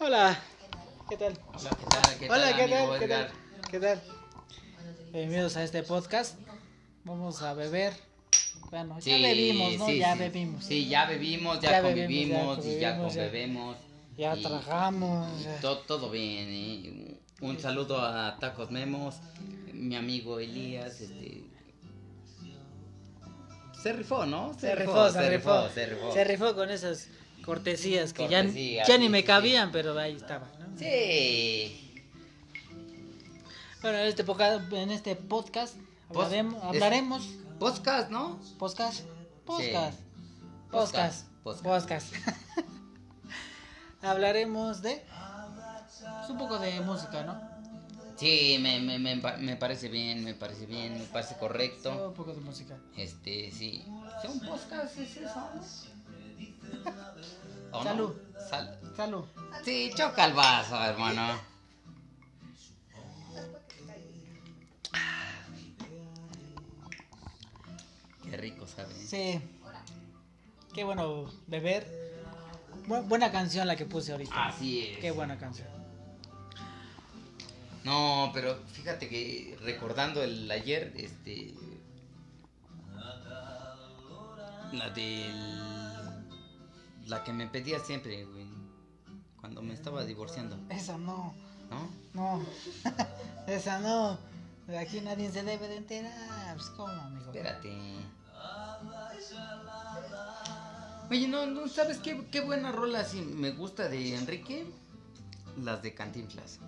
Hola, ¿qué tal? Hola, ¿qué tal? ¿Qué Hola, tal, ¿qué tal? ¿Qué tal? ¿Qué tal? Bienvenidos a este podcast. Vamos a beber. Bueno, ya bebimos, ¿no? sí, ya sí. bebimos. Sí, ya bebimos, ya, convivimos ya y ya convivimos, ya- conbebemos. Ya y- y to- todo bien, ¿eh? Un saludo a Tacos Memos, mi amigo Elías, este... Se rifó, ¿no? Se rifó, se rifó. se rifó. Se rifó con esas cortesías que ya, Cortesías, ya ni sí, me sí, cabían, pero ahí estaban. ¿no? Sí. Bueno, en este, poca- en este podcast hablaremos. es- hablaremos Podcast, ¿no? podcast. Podcast. Podcast, Podcast. podcast. Podcast. hablaremos de. pues, un poco de música, ¿no? Sí, me, me, me, me parece bien, me parece bien, me parece correcto. Un poco de música. Este, sí. ¿Sí, un podcast es eso? ¿O no? Salud. Sal- Salud. Sí, choca el vaso, hermano. Qué rico, ¿sabes? Sí. Qué bueno beber. Bu- buena canción la que puse ahorita. Así es. Qué buena canción. No, pero fíjate que recordando el ayer, este. La del. La que me pedía siempre, güey. Cuando me estaba divorciando, Esa no. ¿no? No. Esa no. Aquí nadie se debe de enterar. Pues, ¿Cómo, amigo? Espérate. Oye, no, no, ¿sabes qué, qué buena rola sí me gusta de Enrique? Las de Cantinflas.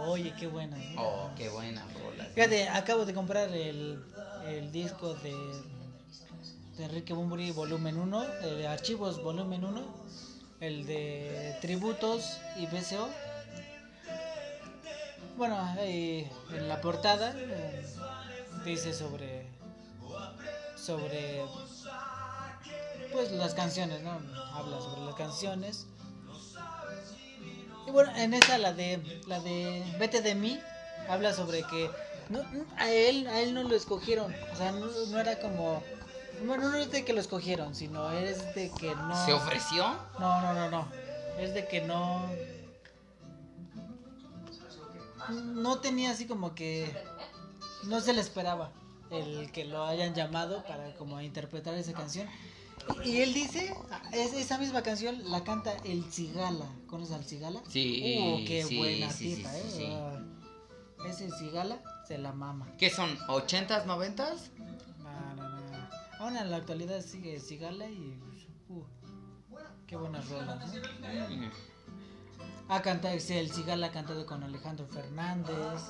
Oye, qué buena. ¿eh? Oh, qué buena rola. Fíjate, acabo de comprar el, el disco de, de Enrique Bumburi volumen 1, el de archivos volumen 1, el de tributos y BCO. Bueno, ahí en la portada eh, dice sobre sobre pues las canciones, ¿no? Habla sobre las canciones. Y bueno, en esa la de la de Vete de mí habla sobre que a él a él no lo escogieron, o sea, no era como bueno, no es de que lo escogieron, sino es de que no ¿Se ofreció? No, no, no, no. Es de que no no tenía así como que no se le esperaba el que lo hayan llamado para como interpretar esa canción. Y, él dice, es, esa misma canción la canta el Cigala. ¿Conoces al Cigala? Sí, Uh, qué sí, buen sí, sí, eh. ese Cigala se la mama. ¿Qué son? ¿80s, 90s? Aún en la actualidad sigue Cigala y uh, qué buenas rolas, ¿no? Mm. Ha cantado, el Cigala ha cantado con Alejandro Fernández.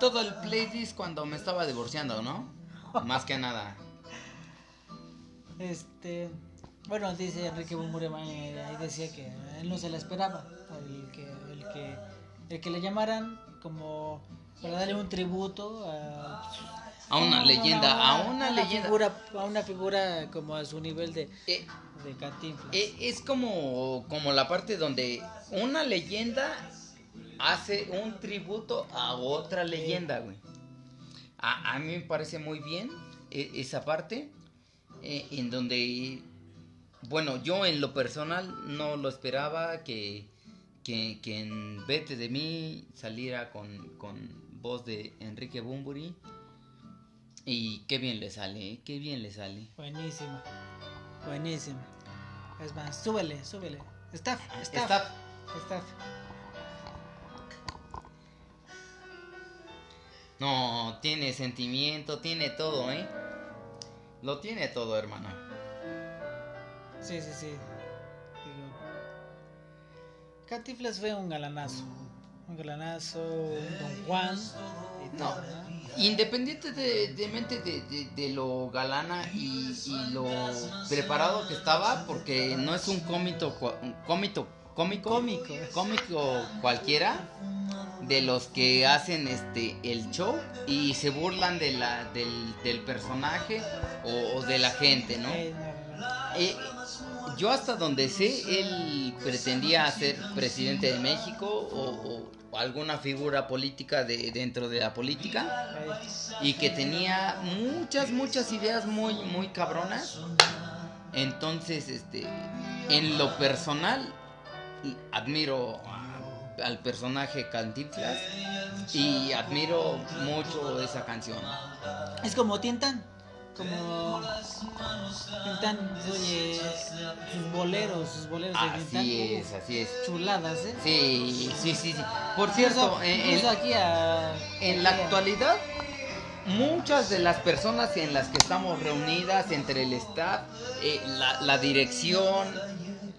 Todo el playlist cuando me estaba divorciando, ¿no? Más que nada. Este, bueno, dice Enrique Bumburema, eh, ahí decía que él no se la esperaba, el que, el que, el que le llamaran como para darle un tributo a, A una leyenda, a una leyenda. figura, a una figura como a su nivel de, Eh, de Cantinflas. eh, es como, como la parte donde una leyenda hace un tributo a otra leyenda, güey. A, a mí me parece muy bien eh, esa parte eh, en donde, bueno, yo en lo personal no lo esperaba que, que, que en Vete de mí saliera con, con voz de Enrique Bumburi. Y qué bien le sale, eh, qué bien le sale. Buenísima, buenísima. Es más, súbele, súbele. Staff, staff, Está staff. No, tiene sentimiento, tiene todo, ¿eh? Lo tiene todo, hermano. Sí, sí, sí. Digo, Cantinflas fue un galanazo. Un galanazo, un Don Juan. No, independientemente de, de- de lo galana y, y lo preparado que estaba, porque no es un cómito, cómico, Cómico. cómico cualquiera, de los que hacen este el show y se burlan de la, del, del personaje o, o de la gente, ¿no? Eh, no. Eh, yo hasta donde sé, él pretendía ser presidente de México o, o alguna figura política de, dentro de la política y que tenía muchas, muchas ideas muy, muy cabronas. Entonces, este, en lo personal, admiro al personaje Cantinflas y admiro mucho esa canción. Es como Tintan como Tintán oye sus boleros, sus boleros de es, así es. Chuladas, ¿eh? Sí, sí, sí. Por cierto, en, aquí en la actualidad muchas de las personas en las que estamos reunidas entre el staff, eh, la, dirección,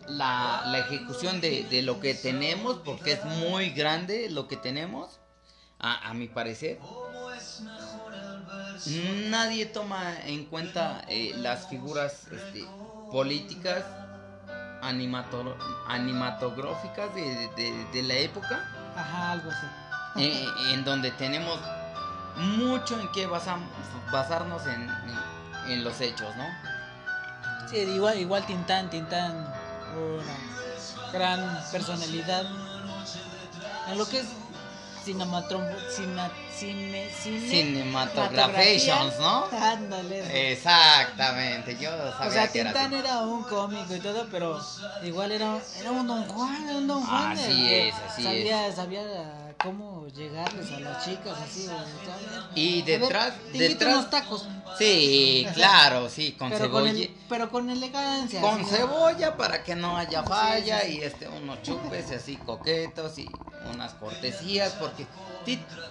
la, la ejecución de, de, lo que tenemos, porque es muy grande lo que tenemos, a, a mi parecer, nadie toma en cuenta eh, las figuras este, políticas animatográficas de, la época. Ajá, algo así. Eh, en donde tenemos mucho en qué basarnos en, los hechos, ¿no? Sí, igual, igual Tintán, Tintán, una gran personalidad. En lo que es cinematographications, ¿no? Ándale. Exactamente, yo sabía O sea, Tintán era, un cómico y todo, pero igual era, era un Don Juan, un Don Juan. Así es, así sabía, es. Sabía cómo llegarles a las chicas, así. Y detrás, detrás. unos tacos. Sí, claro, sí, con pero cebolla. Con pero con elegancia. Con cebolla para que no haya falla y este unos chupes así coquetos y unas cortesías porque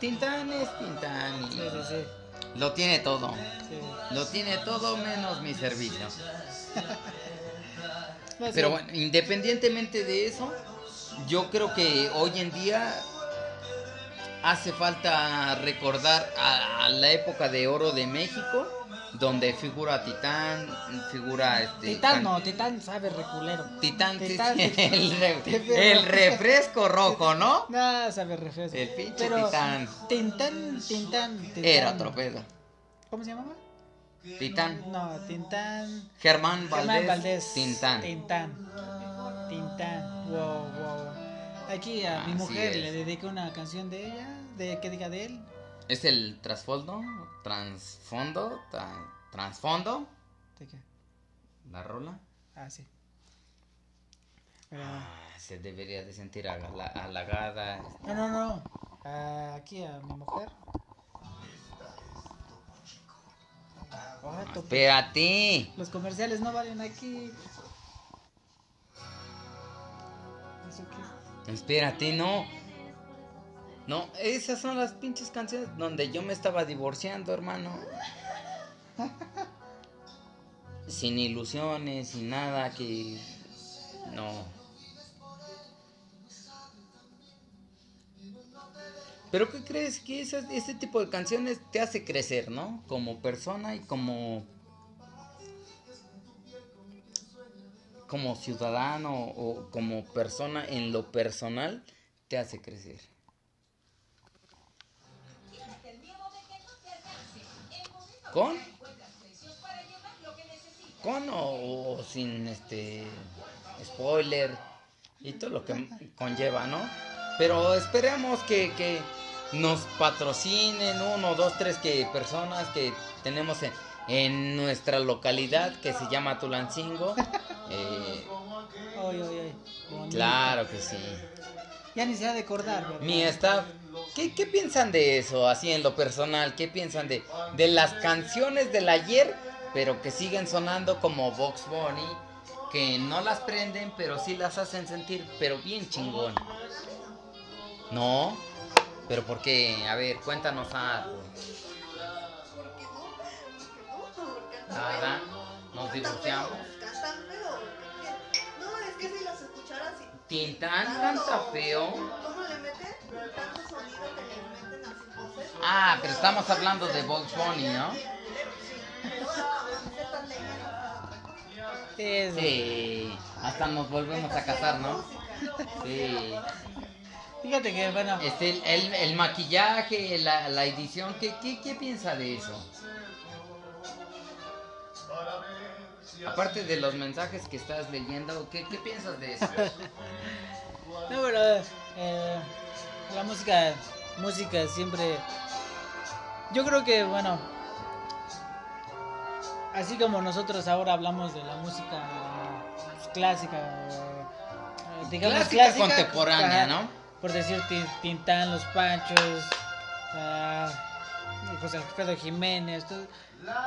Tintán es Tintán y lo tiene todo. Lo tiene todo menos mi servicio. Pero bueno, independientemente de eso, yo creo que hoy en día hace falta recordar a, la época de oro de México, donde figura Titán, figura este. Titán no, Titán sabe reculero. Titán, el, refresco rojo, ¿no? No, sabe refresco. El pinche Titán. Tintán, Tintán, Era otro pedo. ¿Cómo se llamaba? Titán. No, Tintán. Germán Valdés. Germán Valdés. Tintán. Tintán. Tintán. Wow, wow. Aquí a mi mujer le dedico una canción de ella, de que diga de él. ¿Es el trasfondo? ¿Transfondo? ¿Transfondo? ¿De qué? ¿La rola? Ah, sí. Ah, se debería de sentir halagada. No, no, no. Ah, aquí a mi mujer. Espérate. Los comerciales no valen aquí. Espérate, no. No, esas son las pinches canciones donde yo me estaba divorciando, hermano. sin ilusiones, sin nada que... No. Pero ¿qué crees que ese tipo de canciones te hace crecer, ¿no? Como persona y como como ciudadano o como persona en lo personal te hace crecer. ¿Con? Con o, sin este spoiler y todo lo que conlleva, ¿no? Pero esperemos que, que nos patrocinen uno, dos, tres que personas que tenemos en, en nuestra localidad que se llama Tulancingo. Eh, claro que sí. Ya ni se ha de acordar. Mi staff, ¿qué, ¿qué, piensan de eso, así en lo personal? ¿Qué piensan de, de las canciones del ayer, pero que siguen sonando como Vox Bunny? Que no las prenden, pero sí las hacen sentir, pero bien chingón. ¿No? ¿Pero por qué? A ver, cuéntanos algo. Nada, nos divorciamos. No, es que si las escucharas. Tintán canta feo. ¿Cómo le meten? Tanto sonido que le meten así voces. Ah, pero estamos hablando de Box Bunny, ¿no? Sí, hasta nos volvemos a casar, ¿no? Sí. Fíjate que, bueno. Este, el, el, maquillaje, la, la edición, ¿qué, qué, ¿qué piensa de eso? Aparte de los mensajes que estás leyendo, ¿qué, qué piensas de eso? no, pero eh, la música, música siempre... Yo creo que, bueno, así como nosotros ahora hablamos de la música clásica, digamos, Clásica clásica. contemporánea, ¿no? Por decir Tin- Tintán, Los Panchos, ah, José Alfredo Jiménez. todo.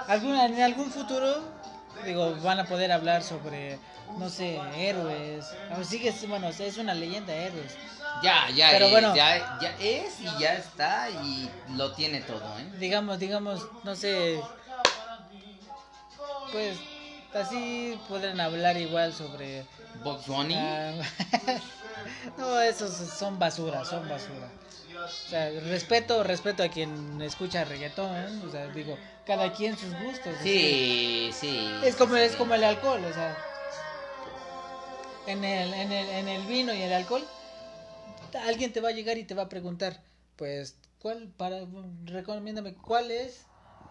Alguna, en algún futuro, digo, van a poder hablar sobre, no sé, héroes. A ver, sigue, bueno, es una leyenda, héroes. Ya, ya, Pero es, bueno. ya, ya es y ya está y lo tiene todo, ¿eh? Digamos, digamos, no sé, pues así podrán hablar igual sobre... Box Bunny. ah, no, esos son basura, son basura. O sea, respeto, respeto a quien escucha reggaetón, ¿eh? o sea, digo, cada quien sus gustos. Sí, sí. Es como, sí, es como el alcohol, o sea, en el, en, el, en el vino y el alcohol, alguien te va a llegar y te va a preguntar, pues, ¿cuál, para, recomiéndame, cuál es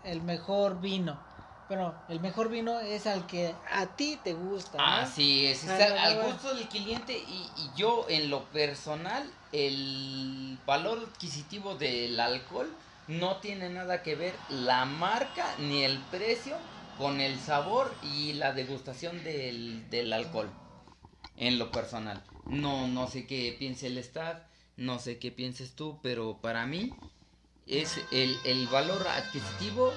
el mejor vino? Bueno, el mejor vino es al que a ti te gusta, ¿no? Así es, Ah, no, al gusto del cliente y, y yo en lo personal el valor adquisitivo del alcohol no tiene nada que ver la marca ni el precio con el sabor y la degustación del, del alcohol en lo personal. No, no sé qué piense el staff, no sé qué pienses tú, pero para mí es el, el valor adquisitivo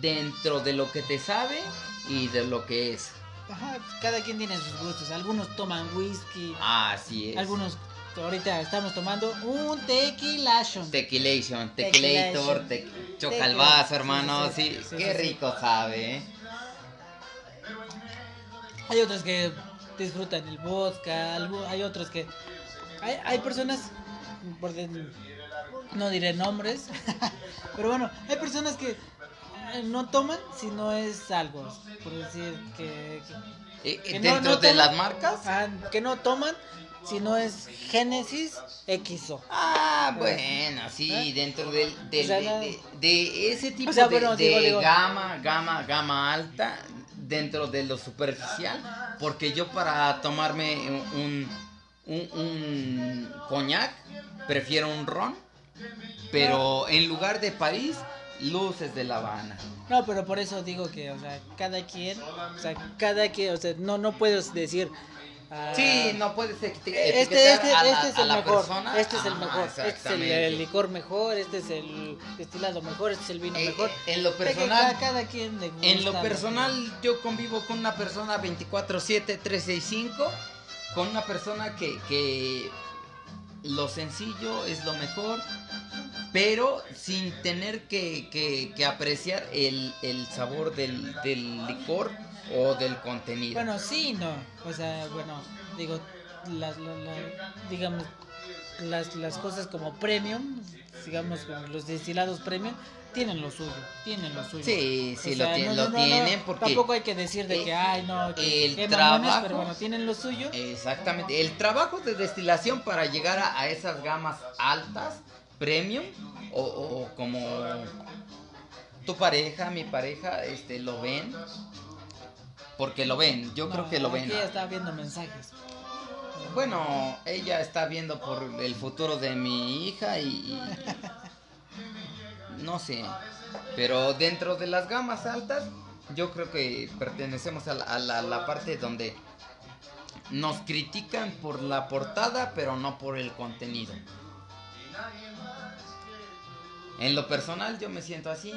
dentro de lo que te sabe y de lo que es. Ajá, cada quien tiene sus gustos, algunos toman whisky, Así es. algunos, ahorita estamos tomando un tequilation. Tequilation, Tequilator, te... Tequila. choca el vaso, hermano. Sí, Sí, qué sí, rico sabe, ¿eh? Hay otros que disfrutan el vodka, hay otros que... Hay, hay personas, por no diré nombres, pero bueno, hay personas que eh, no toman si no es algo, por decir que... que- Eh, que Dentro no de toman- las marcas. ah, que no toman si no es Génesis XO. Ah, bueno, sí, ¿Eh? dentro del, del- O sea, de, no- de- de ese tipo O sea, de, bueno, de digo, digo. gama, gama, gama alta, dentro de lo superficial, porque yo para tomarme un, un, un coñac, prefiero un ron, pero en lugar de París, luces de La Habana. No, pero por eso digo que, o sea, cada quien, o sea, cada quien, o sea, no, no puedes decir... ah, Sí, no puedes Este, etiquetar este, a la, este es a el la mejor, persona. este es el mejor, este es el, licor mejor, este es el destilado mejor, este es el vino Eh, mejor. en lo Es personal, cada, cada quien le gusta. En lo personal, yo convivo con una persona 24-7-365, con una persona que, que lo sencillo es lo mejor, pero sin tener que, que- que apreciar el, el sabor del, del licor o del contenido. Bueno, sí, no, o sea, bueno, digo, las, la- la- digamos, las, las cosas como premium, digamos, como los destilados premium, tienen lo suyo, tienen lo suyo. sí, sí, O lo, sea, tien- no, lo no, no, no, tienen porque... Tampoco hay que decir de que, eh, ay, no, que, el mamones, trabajo- pero bueno, tienen lo suyo. Exactamente. El trabajo de destilación para llegar a, a esas gamas altas, premium, o, o como tu pareja, mi pareja, este, lo ven. Porque lo ven, yo creo que lo ven. ya está viendo mensajes. Bueno, ella está viendo por el futuro de mi hija y... y- no sé. Pero dentro de las gamas altas, yo creo que pertenecemos a la, a la- la parte donde nos critican por la portada, pero no por el contenido. En lo personal yo me siento así.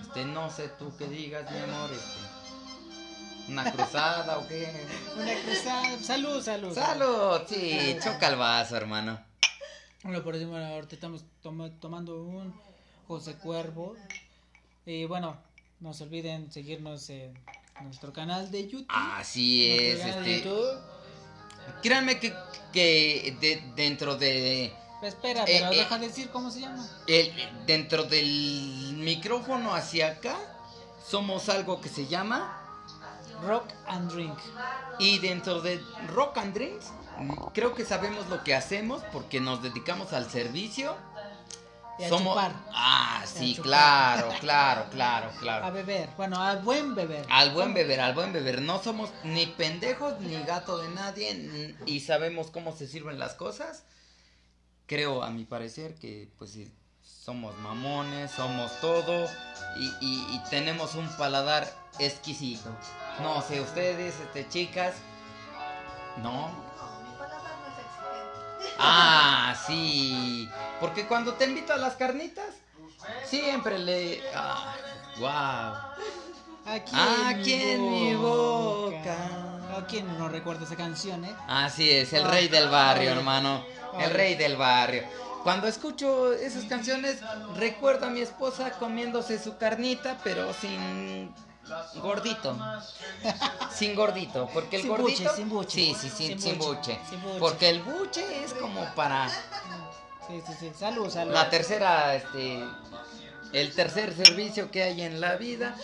Este, no sé tú qué digas, mi amor. Este, una cruzada o qué. Una cruzada. Salud, salud. Salud, sí, choca el vaso, hermano. Bueno, por ejemplo, ahorita estamos toma- tomando un José Cuervo. Y bueno, no se olviden seguirnos en nuestro canal de YouTube. Así es, este. Créanme que, que de- dentro de Espera, Eh, pero eh. deja de decir cómo se llama. el, dentro del micrófono hacia acá somos algo que se llama Rock and Drink. y dentro de Rock and Drinks creo que sabemos lo que hacemos porque nos dedicamos al servicio. Y a somos chupar. Ah, sí, chupar. claro, claro, claro, A claro. beber. Bueno, a buen beber. Al buen beber, al buen beber. No somos ni pendejos ni gato de nadie y sabemos cómo se sirven las cosas. Creo, a mi parecer, que pues somos mamones, somos todo y, y- y tenemos un paladar exquisito. No sé, ustedes, este, chicas, no. No, mi paladar Ah, sí. Porque cuando te invito a las carnitas, siempre le. Ah, wow. Aquí, Aquí en mi boca. ¿A quién no recuerda esa canción, eh? Así es, el rey del barrio, hermano. El rey del barrio. Cuando escucho esas canciones, recuerdo a mi esposa comiéndose su carnita, pero sin gordito. Sin gordito, porque el Sin gordito. buche, sin buche. Sí, sí, Sin sin, buche, buche. Porque el buche es como para Sí, sí, sí. Salud, salud. la tercera, este, el tercer servicio que hay en la vida.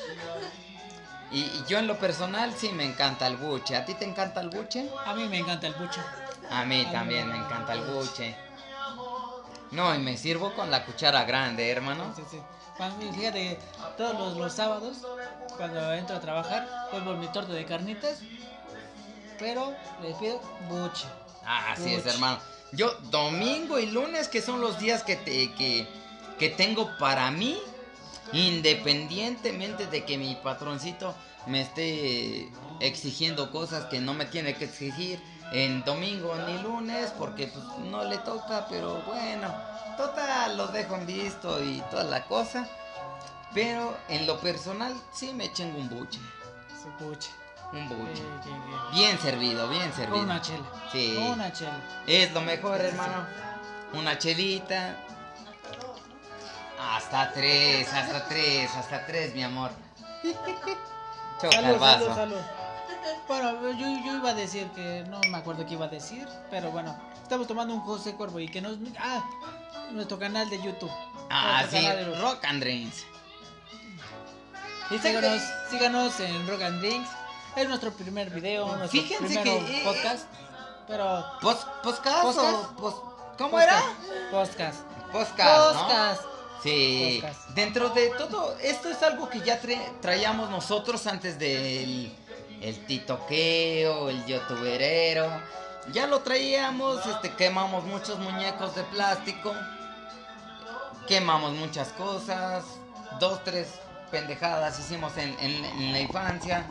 Y, y yo en lo personal sí me encanta el buche. ¿A ti te encanta el buche? A mí me encanta el buche. A mí también me encanta el buche. No, y me sirvo con la cuchara grande, hermano. Sí, sí. Cuando- fíjate que todos los, los sábados, cuando entro a trabajar, por mi torta de carnitas. Pero les pido buche. Ah, así es, hermano. Yo, domingo y lunes, que son los días que, te, que, que tengo para mí, independientemente de que mi patroncito me esté exigiendo cosas que no me tiene que exigir en domingo ni lunes, porque pues, no le toca, pero bueno, total, los dejo en visto y toda la cosa. Pero en lo personal, sí me chingo un buche. Un buche. Bien servido, bien servido. una chela. Sí. Una chela. Es lo mejor, hermano. Una chelita. Hasta tres, hasta tres, hasta tres, mi amor. Choca el Salud, vaso. salud, salud. Bueno, yo, yo iba a decir que no me acuerdo qué iba a decir, pero bueno, estamos tomando un José Cuervo y que nos. Ah, nuestro canal de YouTube. Ah, sí, Rock and Drinks. Y síganos, síganos en Rock and Drinks. Es nuestro primer video, nuestro Fíjense primer que, eh, podcast. Pero. ¿Pos, ¿Podcast ¿Podcast? o pos- ¿Cómo era? Podcast. Podcast, ¿no? Podcast. Sí, Podcast. dentro de todo, esto es algo que ya tra- traíamos nosotros antes del el titoqueo, el youtuberero. Ya lo traíamos, este, quemamos muchos muñecos de plástico, quemamos muchas cosas, dos, tres pendejadas hicimos en, en- en la infancia.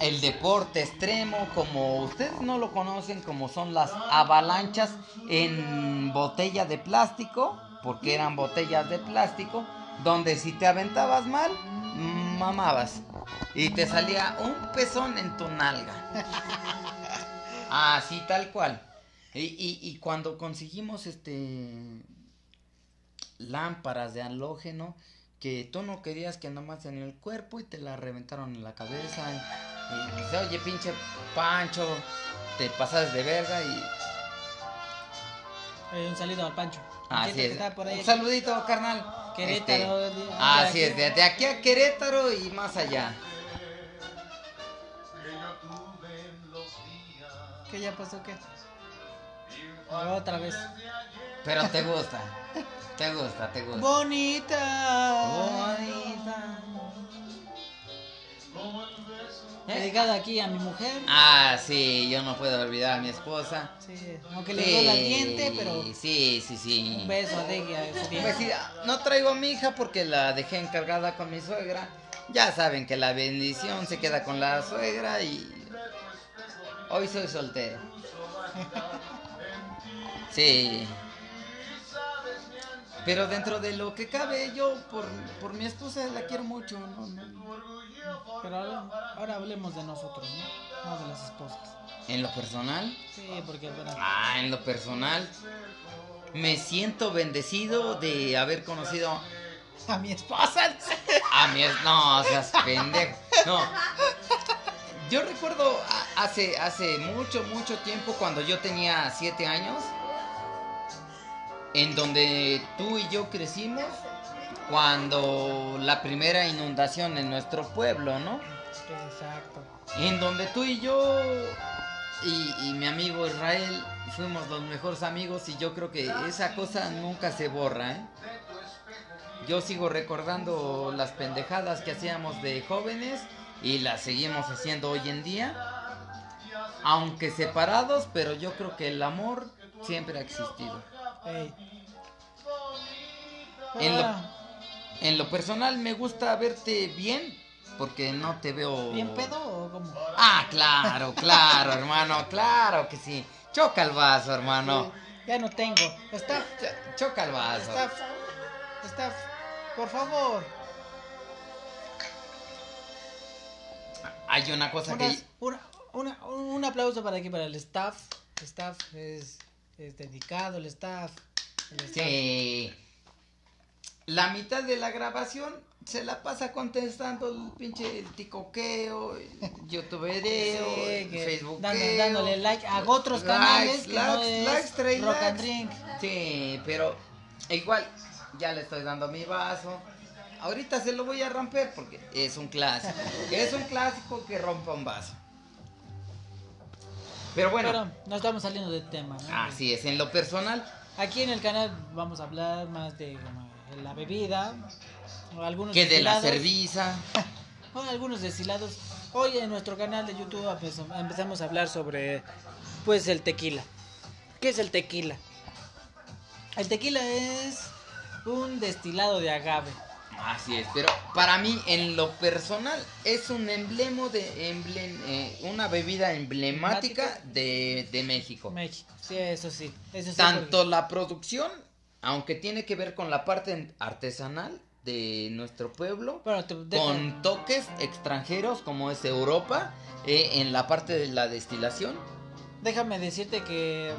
El deporte extremo, como ustedes no lo conocen, como son las avalanchas en botella de plástico, porque eran botellas de plástico, donde si te aventabas mal, mamabas. Y te salía un pezón en tu nalga. Así tal cual. Y, y- y cuando conseguimos este lámparas de halógeno, que tú no querías que nomás en el cuerpo y te la reventaron en la cabeza. Y, y dice, oye, pinche Pancho, te pasas de verga y Eh, un saludo al Pancho. así es. está por ahí. Un saludito, carnal. Querétaro, Este, de- así es, de, de aquí a Querétaro y más allá. ¿Qué ya pasó? ¿Qué? Otra vez. Pero te gusta. Te gusta, te gusta. Bonita. Bonita. ¿Eh? Dedicado aquí a mi mujer. Ah, sí, yo no puedo olvidar a mi esposa. Sí, aunque le duele el diente, pero Sí, sí, sí. un beso a diente. Pues sí, no traigo a mi hija porque la dejé encargada con mi suegra. Ya saben que la bendición se queda con la suegra y hoy soy soltero. Sí. Pero dentro de lo que cabe, yo por, por mi esposa la quiero mucho. No, no. Pero ahora, ahora hablemos de nosotros, ¿no? No de las esposas. En lo personal, Sí, porque bueno, ah, en lo personal, me siento bendecido de haber conocido a mi esposa. A mí es. No, seas pendejo. No. Yo recuerdo hace, hace mucho, mucho tiempo, cuando yo tenía siete años, en donde tú y yo crecimos, cuando la primera inundación en nuestro pueblo, ¿no? Exacto. En donde tú y yo y, y mi amigo Israel fuimos los mejores amigos y yo creo que esa cosa nunca se borra, ¿eh? Yo sigo recordando las pendejadas que hacíamos de jóvenes y las seguimos haciendo hoy en día. Aunque separados, pero yo creo que el amor siempre ha existido. Ey. En lo- Ah, En lo personal me gusta verte bien porque no te veo... ¿Bien pedo o cómo? Ah, claro, claro, hermano, claro que sí. Choca el vaso, hermano. Ya no tengo. Staff, Ch- Choca el vaso. staff, staff, por favor. Hay una cosa Unas- que... una- una- un aplauso para aquí, para el staff. El staff es, es dedicado, el staff. el staff. Sí. La mitad de la grabación se la pasa contestando el pinche ticoqueo, Sí, que facebookeo. dando- dándole like a otros Likes, canales que no likes, es likes, trae Rock and. Drink. Sí, pero igual ya le estoy dando mi vaso. Ahorita se lo voy a romper porque es un clásico. es un clásico que rompa un vaso. Pero bueno, Pero no estamos saliendo del tema. ¿no? así es. En lo personal, Aquí en el canal vamos a hablar más de la bebida, o algunos que de la cerveza. o algunos destilados. Hoy en nuestro canal de YouTube empe- empezamos a hablar sobre pues el tequila. ¿Qué es el tequila? El tequila es un destilado de agave. Así es, pero para mí en lo personal es un emblema de emblem- eh, una bebida emblemática Emblemática. de, de México. México. Sí, eso sí. Eso sí Tanto porque- la producción, aunque tiene que ver con la parte artesanal de nuestro pueblo, Bueno, te- deja- con toques extranjeros como es Europa, eh, en la parte de la destilación. déjame decirte que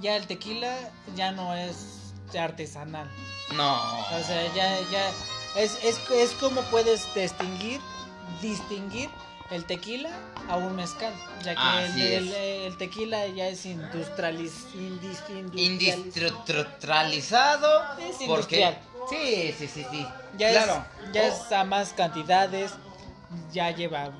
ya el tequila ya no es artesanal. No. O sea, ya, ya es, es, es como puedes distinguir, distinguir el tequila a un mezcal, ya que el, es. el- el tequila ya es industrializ, indis- industrializ- Industrializado. Es porque industrial. Sí, sí, sí, sí. ya claro. es, ya Oh, es a más cantidades, ya lleva,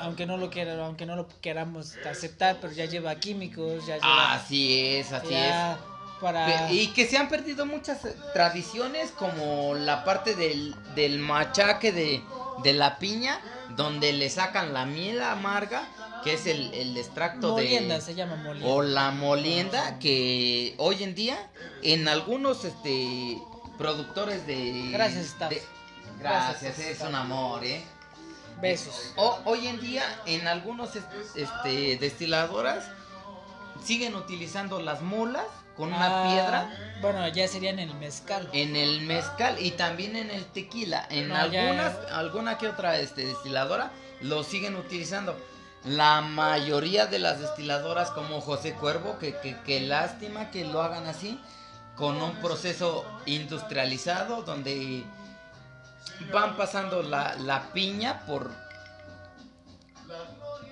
aunque no lo quiera, aunque no lo queramos aceptar, pero ya lleva químicos, ya lleva, Así es, así ya para. Y que se han perdido muchas eh, tradiciones como la parte del, del machaque de, de la piña, donde le sacan la miel amarga, que es el, el extracto molienda de... se llama molienda. O la molienda que hoy en día en algunos este productores de... Gracias, staff. de- gracias, Gracias, es staff. un amor, ¿eh? Besos. O- hoy en día en algunos est- este, destiladoras siguen utilizando las mulas con una Ah, piedra Bueno, ya serían el mezcal. en el mezcal y también en el tequila. En No, ya- algunas, alguna que otra este, destiladora lo siguen utilizando. La mayoría de las destiladoras como José Cuervo, que, que, que lástima que lo hagan así, con un proceso industrializado donde van pasando la, la piña por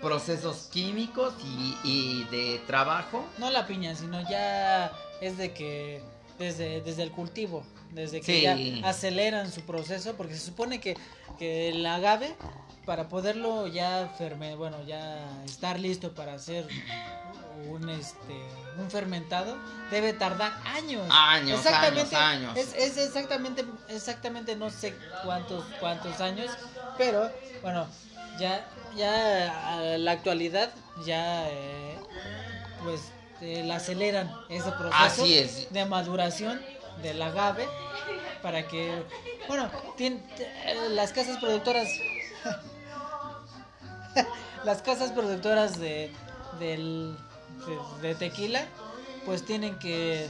procesos químicos y, y de trabajo. No la piña, sino ya es de que desde, desde el cultivo, desde que Sí. ya aceleran su proceso, porque se supone que, que el agave, para poderlo ya ferme, bueno, ya estar listo para hacer un este un fermentado, debe tardar años. Años, años, años. Es, es exactamente, exactamente no sé cuántos, cuántos años, pero bueno, ya, ya a la actualidad ya eh, pues eh, la aceleran ese proceso Así es. de maduración del agave para que bueno las casas productoras las casas productoras de del de, de tequila pues tienen que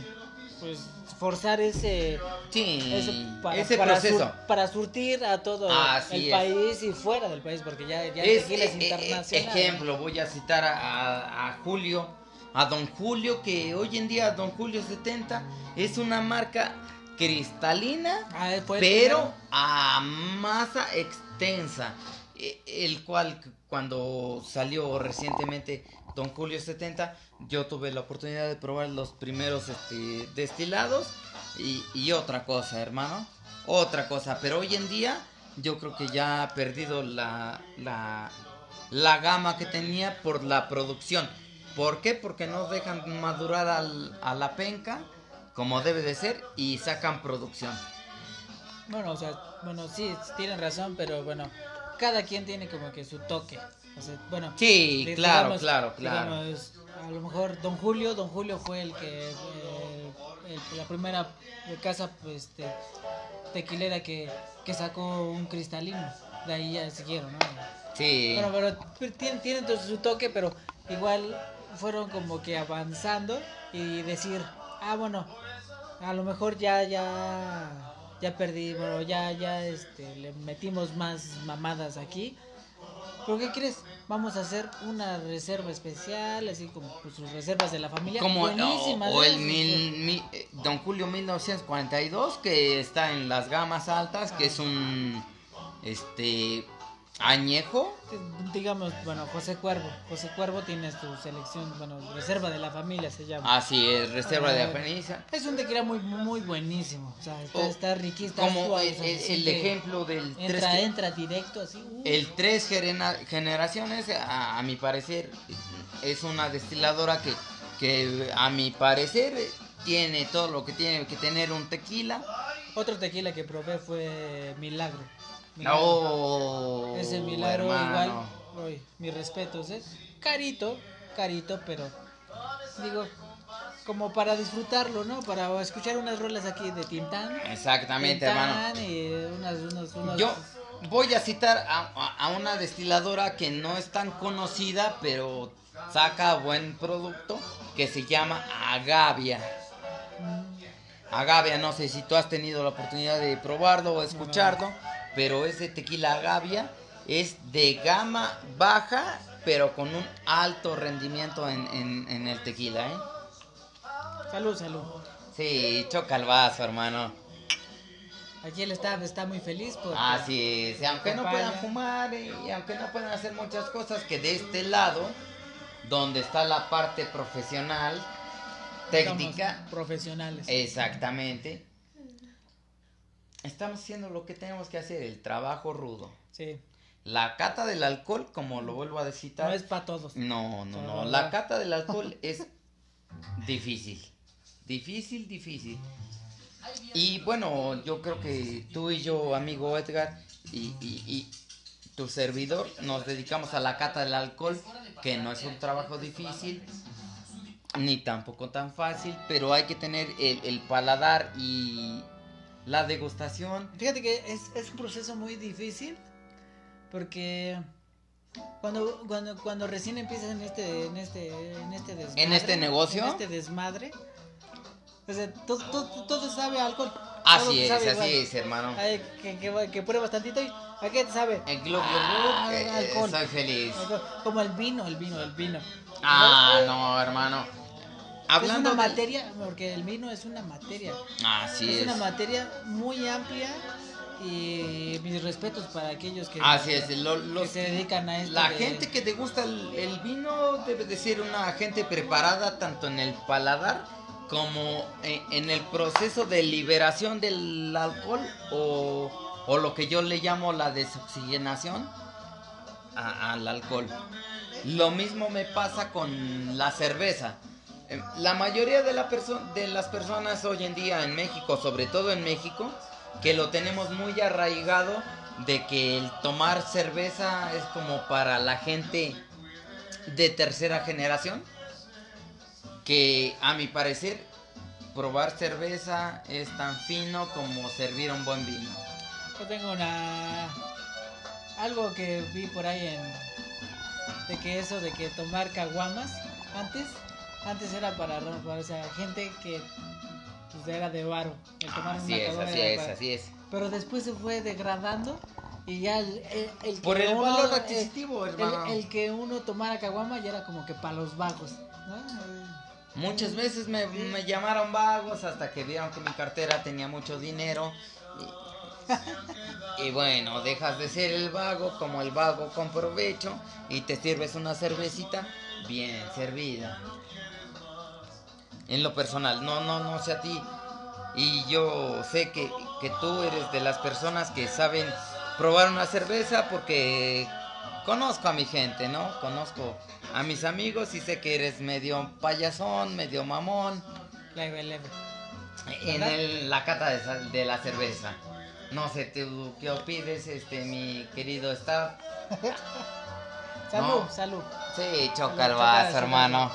pues forzar ese Sí, ese, para, ese para proceso. sur- para surtir a todo Así el es. país y fuera del país porque ya, ya Es, es eh, eh, internacional ejemplo, voy a citar a, a- a Julio, a Don Julio, que hoy en día Don Julio 70 es una marca cristalina, Ah, pero a masa extensa, e- el cual cuando salió recientemente Don Julio 70, yo tuve la oportunidad de probar los primeros este, destilados y, otra cosa, hermano, otra cosa, pero hoy en día yo creo que ya ha perdido la, la, la gama que tenía por la producción. ¿Por qué? Porque no dejan madurar a la penca como debe de ser y sacan producción. Bueno, o sea, bueno, sí, tienen razón, pero bueno, cada quien tiene como que su toque. O sea, bueno, Sí, di- claro, digamos- claro, claro. digamos, a lo mejor Don Julio, Don Julio fue el que, eh, el- la primera casa pues, este, tequilera que, que sacó un cristalino. De ahí ya siguieron, ¿no? Sí. Bueno, pero tiene, tiene entonces su toque, pero igual fueron como que avanzando y decir, ah, bueno, a lo mejor ya, ya, ya perdí, bueno, ya, ya, este, le metimos más mamadas aquí. ¿Pero qué crees? Vamos a hacer una reserva especial, así como pues, sus reservas de la familia. Como buenísimas, o el mil, mi- eh, Don Julio 1942 que está en las gamas altas, que es un este añejo. Digamos, bueno, José Cuervo. José Cuervo tiene su selección, bueno, reserva de la familia se llama. Así es, reserva de Ah, apeniza. Es un tequila muy, muy buenísimo. O sea, está, O- está riquísimo. Como el, el- ejemplo del tres Entra, ge- entra directo así. uh. el tres generaciones, a, a mi parecer, es una destiladora que, que a mi parecer tiene todo lo que tiene que tener un tequila. Otro tequila que probé fue Milagro. No, Ese Milagro hermano. igual. Uy, mis respetos, ¿eh? Carito, carito, pero digo, como para disfrutarlo, ¿no? Para escuchar unas rolas aquí de Tintán. Exactamente, hermano. Tintán y unas, unos, unos- Yo voy a citar a, a- a una destiladora que no es tan conocida, pero saca buen producto, que se llama Agavia. Agavia, no sé si tú has tenido la oportunidad de probarlo o escucharlo, pero ese tequila Agavia es de gama baja, pero con un alto rendimiento en, en- en el tequila, ¿eh? Salud, salud. Sí, choca el vaso, hermano. Aquí el staff está muy feliz porque Así es, aunque no puedan fumar y, y aunque no puedan hacer muchas cosas, que de este lado, donde está la parte profesional, técnica, somos profesionales. exactamente, estamos haciendo lo que tenemos que hacer, el trabajo rudo. Sí, La cata del alcohol, como lo vuelvo a decir, no es para todos. no, no, no, la cata del alcohol es difícil, difícil, difícil. Y bueno, yo creo que tú y yo, amigo Edgar, y, y- y tu servidor, nos dedicamos a la cata del alcohol, que no es un trabajo difícil, ni tampoco tan fácil, pero hay que tener el, el paladar y la degustación. Fíjate que es, es un proceso muy difícil porque cuando, cuando, cuando recién empiezas en este, en este, en este desmadre, ¿En este negocio? en este desmadre, o sea, todo, todo, todo sabe a alcohol. Así es, sabe así es, hermano. Ay, que, que, que pruebas tantito y ¿a qué te sabe? El Glug Ah, Glug, eh, alcohol. soy feliz. Alcohol. Como el vino, el vino, el vino. Ah, no, hermano. Hablando es una del- materia, porque el vino es una materia. Así es, es. una materia muy amplia y mis respetos para aquellos que, Así es. lo- que se dedican a esto. la de- gente que te gusta el, el vino debe de ser una gente preparada tanto en el paladar como en, en el proceso de liberación del alcohol o, o lo que yo le llamo la desoxigenación a- al alcohol. Lo mismo me pasa con la cerveza. La mayoría de, la las personas hoy en día en México, sobre todo en México, que lo tenemos muy arraigado de que el tomar cerveza es como para la gente de tercera generación, que a mi parecer probar cerveza es tan fino como servir un buen vino. Yo tengo una. Algo que vi por ahí en. De que eso de que tomar caguamas antes. Antes era para, o sea, gente que pues, era de varo. El tomar Así una es, así era es, para- así es. Pero después se fue degradando y ya el, el- Por el uno- valor eh, adquisitivo, el, hermano. el que uno tomara caguama ya era como que para los vagos. ¿no? Muchas veces me, me llamaron vagos hasta que vieron que mi cartera tenía mucho dinero. Y, y bueno, dejas de ser el vago como el vago con provecho y te sirves una cervecita bien servida. En lo personal, no, no, no sé a ti. Y yo sé que, que tú eres de las personas que saben probar una cerveza porque conozco a mi gente, ¿no? Conozco a mis amigos y sé que eres medio payasón, medio mamón leve, leve. en el- la cata de, de la cerveza. No sé, ¿tú qué opides, este, mi querido staff? Salud, No. salud, Sí, choca el vaso, hermano.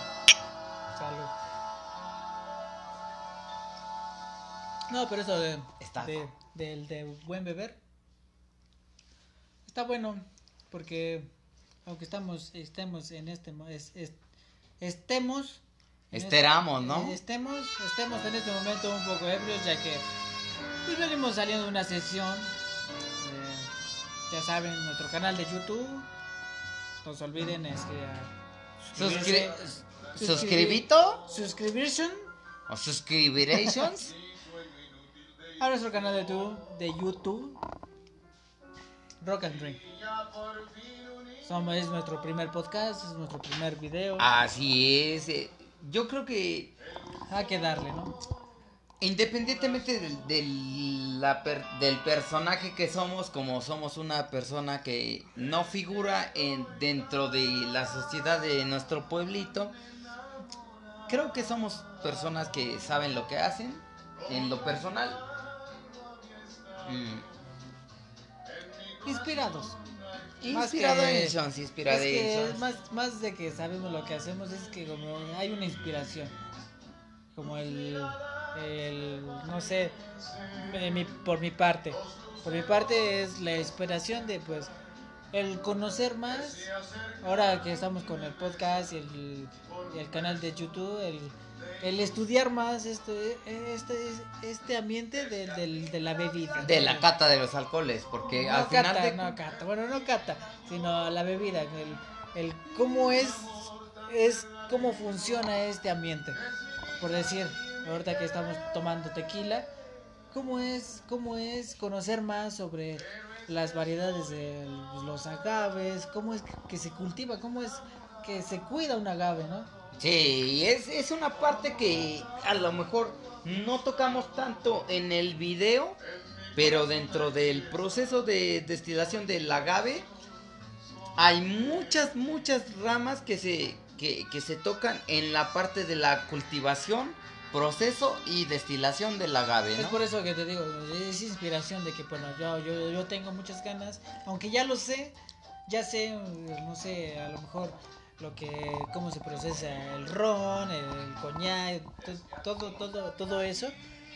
No, pero eso de, del de buen beber está bueno porque aunque estamos, estemos en este, es- es- estemos, en Esperamos, este- ¿no? eh, estemos, estemos en este momento un poco ebrios, ya que pues, venimos saliendo de una sesión, eh, ya saben, nuestro canal de YouTube, no se olviden es que Suscri- suscribirse- ¿Suscribito? suscribirse ¿O suscribirations? a nuestro canal de YouTube, de YouTube Rock and Drink. Somos, es nuestro primer podcast, es nuestro primer video. Así es. eh, Yo creo que Hay que darle, ¿no? independientemente del, del, la per- del personaje que somos, como somos una persona que no figura en, dentro de la sociedad de nuestro pueblito, creo que somos personas que saben lo que hacen. En lo personal, mm, Inspirados. Más que- inspirations, Es que inspirations. más, más de que sabemos lo que hacemos, es que como hay una inspiración. Como el, el no sé, mi- por mi parte. Por mi parte es la inspiración de pues el conocer más. Ahora que estamos con el podcast y el, y el canal de YouTube, el, el estudiar más este, este, este ambiente de, del- de la bebida. De la cata de los alcoholes, porque no al final de no cata, bueno, no cata, sino la bebida, el, el cómo es, es cómo funciona este ambiente. Por decir, ahorita que estamos tomando tequila, cómo es, cómo es conocer más sobre las variedades de los agaves, cómo es que se cultiva, cómo es que se cuida un agave, ¿no? Sí, es, es una parte que a lo mejor no tocamos tanto en el video, pero dentro del proceso de destilación del agave hay muchas, muchas ramas que se, que, que se tocan en la parte de la cultivación, proceso y destilación del agave, Es ¿no? por eso que te digo, es inspiración de que, bueno, yo, yo, yo tengo muchas ganas, aunque ya lo sé, ya sé, no sé, a lo mejor lo que, cómo se procesa el ron, el, coñac, to- todo, todo, todo eso,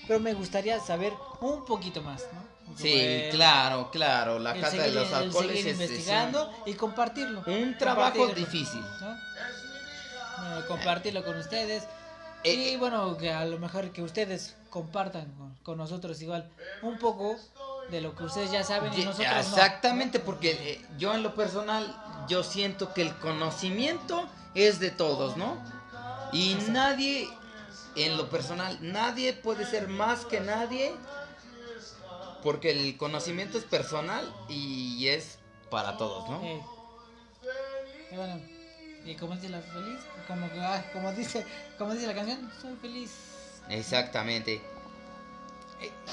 pero me gustaría saber un poquito más, ¿no? Sí, Sobre claro, claro, la cata de seguir- los el alcoholes es- investigando y compartirlo. un trabajo Compartirlo, difícil. compartirlo con ustedes. Eh, y bueno, que a lo mejor que ustedes compartan con, con nosotros igual un poco de lo que ustedes ya saben y nosotros no. Exactamente, porque eh, yo en lo personal, yo siento que el conocimiento es de todos, ¿no? Y nadie, en lo personal, nadie puede ser más que nadie, porque el conocimiento es personal y es para todos, ¿no? Eh, y bueno, y como dice la feliz, como, que, ah, como dice, como dice la canción, soy feliz. Exactamente.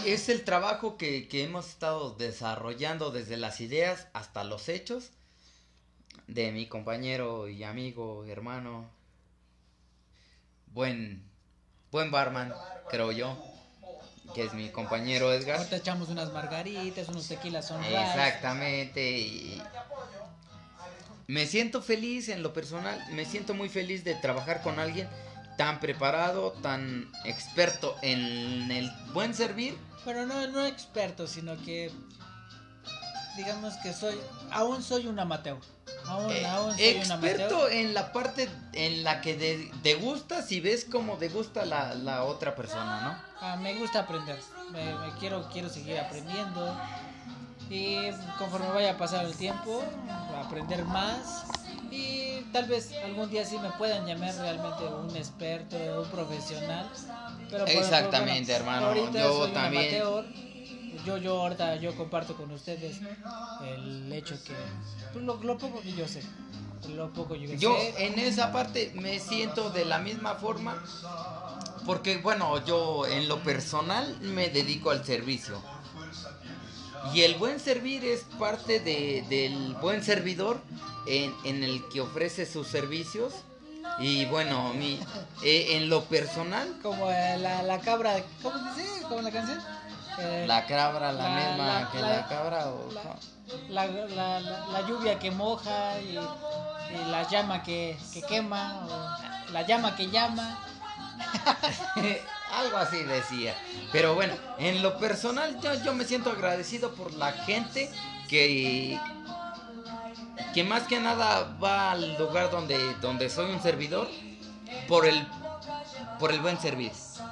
Es el trabajo que, que hemos estado desarrollando desde las ideas hasta los hechos de mi compañero y amigo, hermano, buen, buen barman, creo yo, que es mi compañero Edgar. Ahorita echamos unas margaritas, unos tequilas son Exactamente. y me siento feliz en lo personal, me siento muy feliz de trabajar con alguien tan preparado, tan experto en el buen servir. Pero no, no experto, sino que digamos que soy, aún soy un amateur. Aún, eh, aún soy un amateur. experto en la parte en la que de- degustas y ves cómo degusta la, la otra persona, ¿no? Ah, me gusta aprender. Me, me quiero, quiero seguir aprendiendo. Y conforme vaya a pasar el tiempo, aprender más. Y tal vez algún día sí me puedan llamar realmente un experto, un profesional. Pero por- por- Exactamente, hermano. Yo también. amateur. Yo, yo ahorita yo comparto con ustedes el hecho que pues, lo, lo poco que yo sé, lo poco yo, Yo sé. en esa parte me siento de la misma forma porque bueno, yo en lo personal me dedico al servicio. Y el buen servir es parte de, del buen servidor en, en el que ofrece sus servicios. Y bueno, mi, eh, en lo personal, Como eh, la, la cabra, ¿cómo dice? ¿Cómo la canción? Eh, la cabra, la, La- misma la- que la- la, cabra. o- la, la, la, la lluvia que moja y, y la llama que, que quema, o la llama que llama. Algo así decía. Pero bueno, en lo personal yo, yo me siento agradecido por la gente que, que más que nada va al lugar donde, donde soy un servidor por el, por el buen servicio.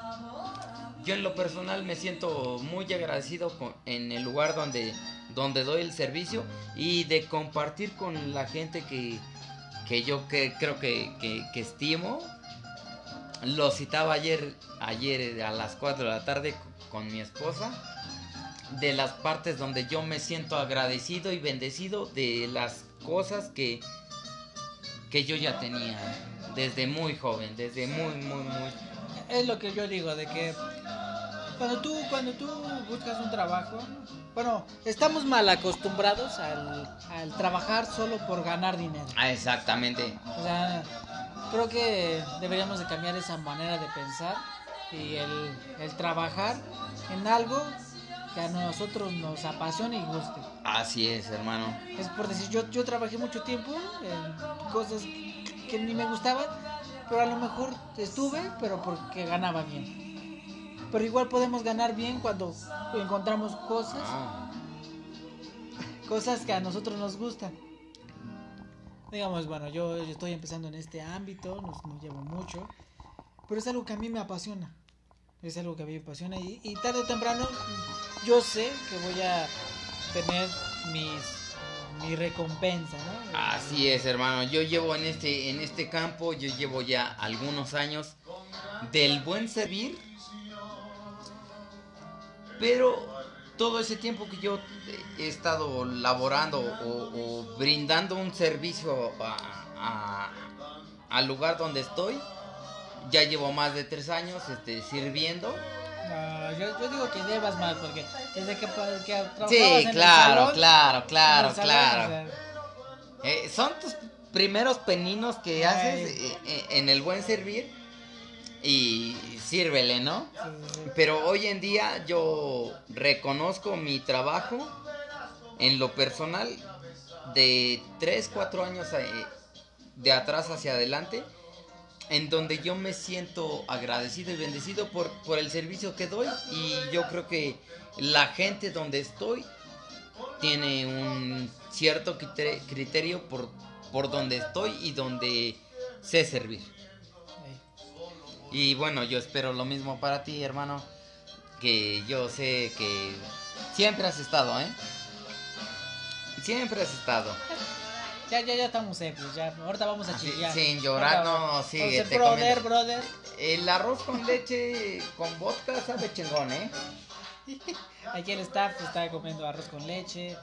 Yo en lo personal me siento muy agradecido en el lugar donde, donde doy el servicio y de compartir con la gente que, que yo que, creo que, que, que estimo. Lo citaba ayer, ayer a las 4 de la tarde con mi esposa de las partes donde yo me siento agradecido y bendecido de las cosas que, que yo ya tenía desde muy joven, desde muy, muy, muy... Es lo que yo digo, de que cuando tú, cuando tú buscas un trabajo, bueno, estamos mal acostumbrados al, al trabajar solo por ganar dinero. Ah, exactamente. O sea, creo que deberíamos de cambiar esa manera de pensar y el, el trabajar en algo que a nosotros nos apasione y guste. Así es, hermano. Es por decir, yo, yo trabajé mucho tiempo en cosas que ni me gustaban, pero a lo mejor estuve, pero porque ganaba bien. Pero igual podemos ganar bien cuando encontramos cosas, Ah, cosas que a nosotros nos gustan. Digamos, bueno, yo, yo estoy empezando en este ámbito, no, no llevo mucho, pero es algo que a mí me apasiona. Es algo que a mí me apasiona y, y tarde o temprano yo sé que voy a tener mis, mi recompensa, ¿no? Así es, hermano. Yo llevo en este, en este campo, yo llevo ya algunos años del buen servir. Pero todo ese tiempo que yo he estado laborando o, brindando un servicio a- al lugar donde estoy, ya llevo más de tres años este, sirviendo. No, yo, yo digo que debas más porque desde que, que Sí, en el claro, salón, claro, claro, salón, claro. o sea, Eh, son tus primeros peninos que Ay. haces eh, eh, en el buen servir y sírvele, ¿no? sí. Pero hoy en día yo reconozco mi trabajo en lo personal de 3, 4 años eh, de atrás hacia adelante, en donde yo me siento agradecido y bendecido por, por el servicio que doy y yo creo que la gente donde estoy tiene un cierto crite- criterio por, por donde estoy y donde sé servir. Y bueno, yo espero lo mismo para ti, hermano. Que yo sé que siempre has estado, ¿eh? Siempre has estado. Ya, ya, ya estamos secos, ya. Ahorita vamos a chillar. sin llorar, no, ser te brother, brother. El arroz con leche con vodka sabe chingón, ¿eh? Aquí el staff está comiendo arroz con leche.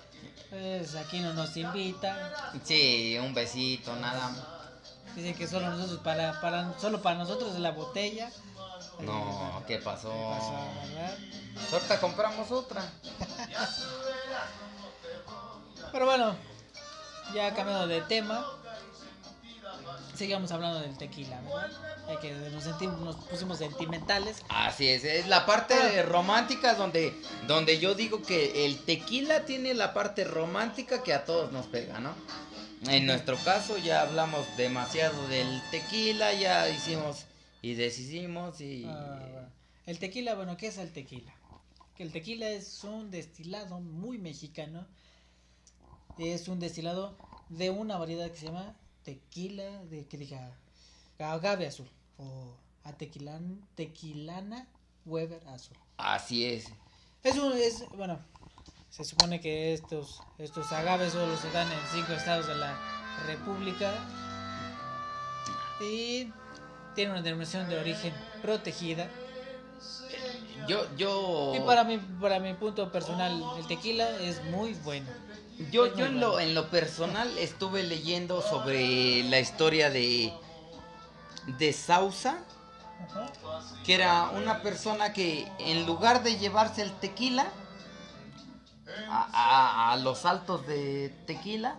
Pues aquí no nos invitan. Sí, un besito, nada. Dicen que solo nosotros para, para solo para nosotros es la botella. No, ¿qué pasó? ¿Qué pasó? Ahorita compramos otra. Pero bueno, ya cambiando de tema, sigamos hablando del tequila, ¿verdad? Que nos, sentimos, nos pusimos sentimentales. Así es, es la parte romántica donde, donde yo digo que el tequila tiene la parte romántica que a todos nos pega, ¿no? En nuestro caso ya hablamos demasiado del tequila, ya hicimos y deshicimos y... Ah, bueno. El tequila, bueno, ¿qué es el tequila? Que el tequila es un destilado muy mexicano. Es un destilado de una variedad que se llama tequila, de que diga agave azul o a tequilan, tequilana Weber azul. Así es. Es un, es, bueno, se supone que estos, estos agaves solo se dan en cinco estados de la República y tiene una denominación de origen protegida. Yo, yo... Y para mi, para mi punto personal, el tequila es muy bueno. Yo, yo en, lo, en lo personal estuve leyendo sobre la historia de, de Sausa, que era una persona que en lugar de llevarse el tequila a, a- a los altos de tequila,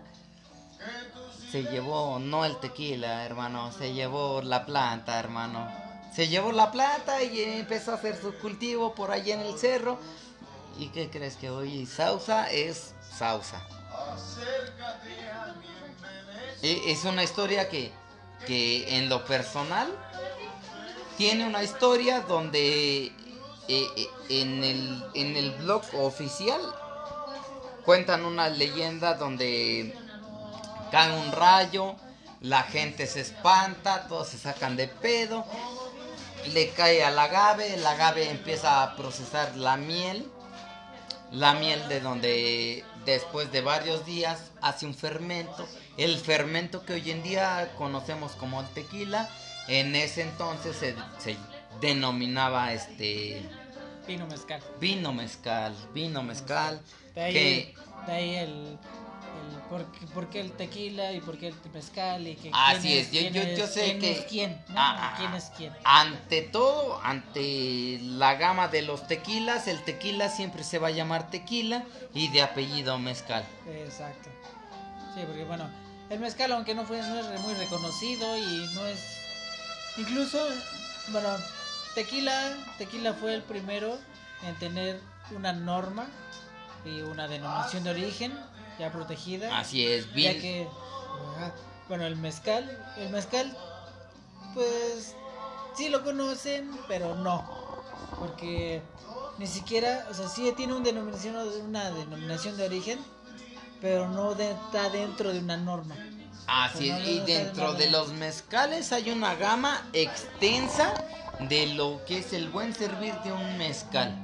se llevó no el tequila, hermano, se llevó la planta, hermano. Se llevó la planta y empezó a hacer su cultivo por allá en el cerro. ¿Y qué crees que hoy Sausa es Sausa? E- Es una historia que, que en lo personal tiene una historia donde eh, eh, en, el, en el blog oficial cuentan una leyenda donde cae un rayo, la gente se espanta, todos se sacan de pedo, le cae al agave, el agave empieza a procesar la miel, la miel de donde después de varios días hace un fermento, el fermento que hoy en día conocemos como el tequila, en ese entonces se, se denominaba este Vino mezcal. vino mezcal, vino mezcal, De ahí, que de ahí el, el por, por qué el tequila y por qué el mezcal y que Así quién es, yo- quién yo- es- yo sé quién que- es quién, ¿no? Ah, quién es quién. ante todo, ante la gama de los tequilas, el tequila siempre se va a llamar tequila y de apellido mezcal. Exacto. Sí, porque bueno, el mezcal aunque no fue no es muy reconocido y no es incluso bueno, tequila, tequila fue el primero en tener una norma y una denominación de origen ya protegida. Así es, ya bien. que ajá, bueno, el mezcal, el mezcal pues sí lo conocen, pero no. Porque ni siquiera, o sea, sí tiene un denominación, una denominación de origen, pero no de- está dentro de una norma. Así es, y dentro de los mezcales hay una gama extensa de lo que es el buen servir de un mezcal.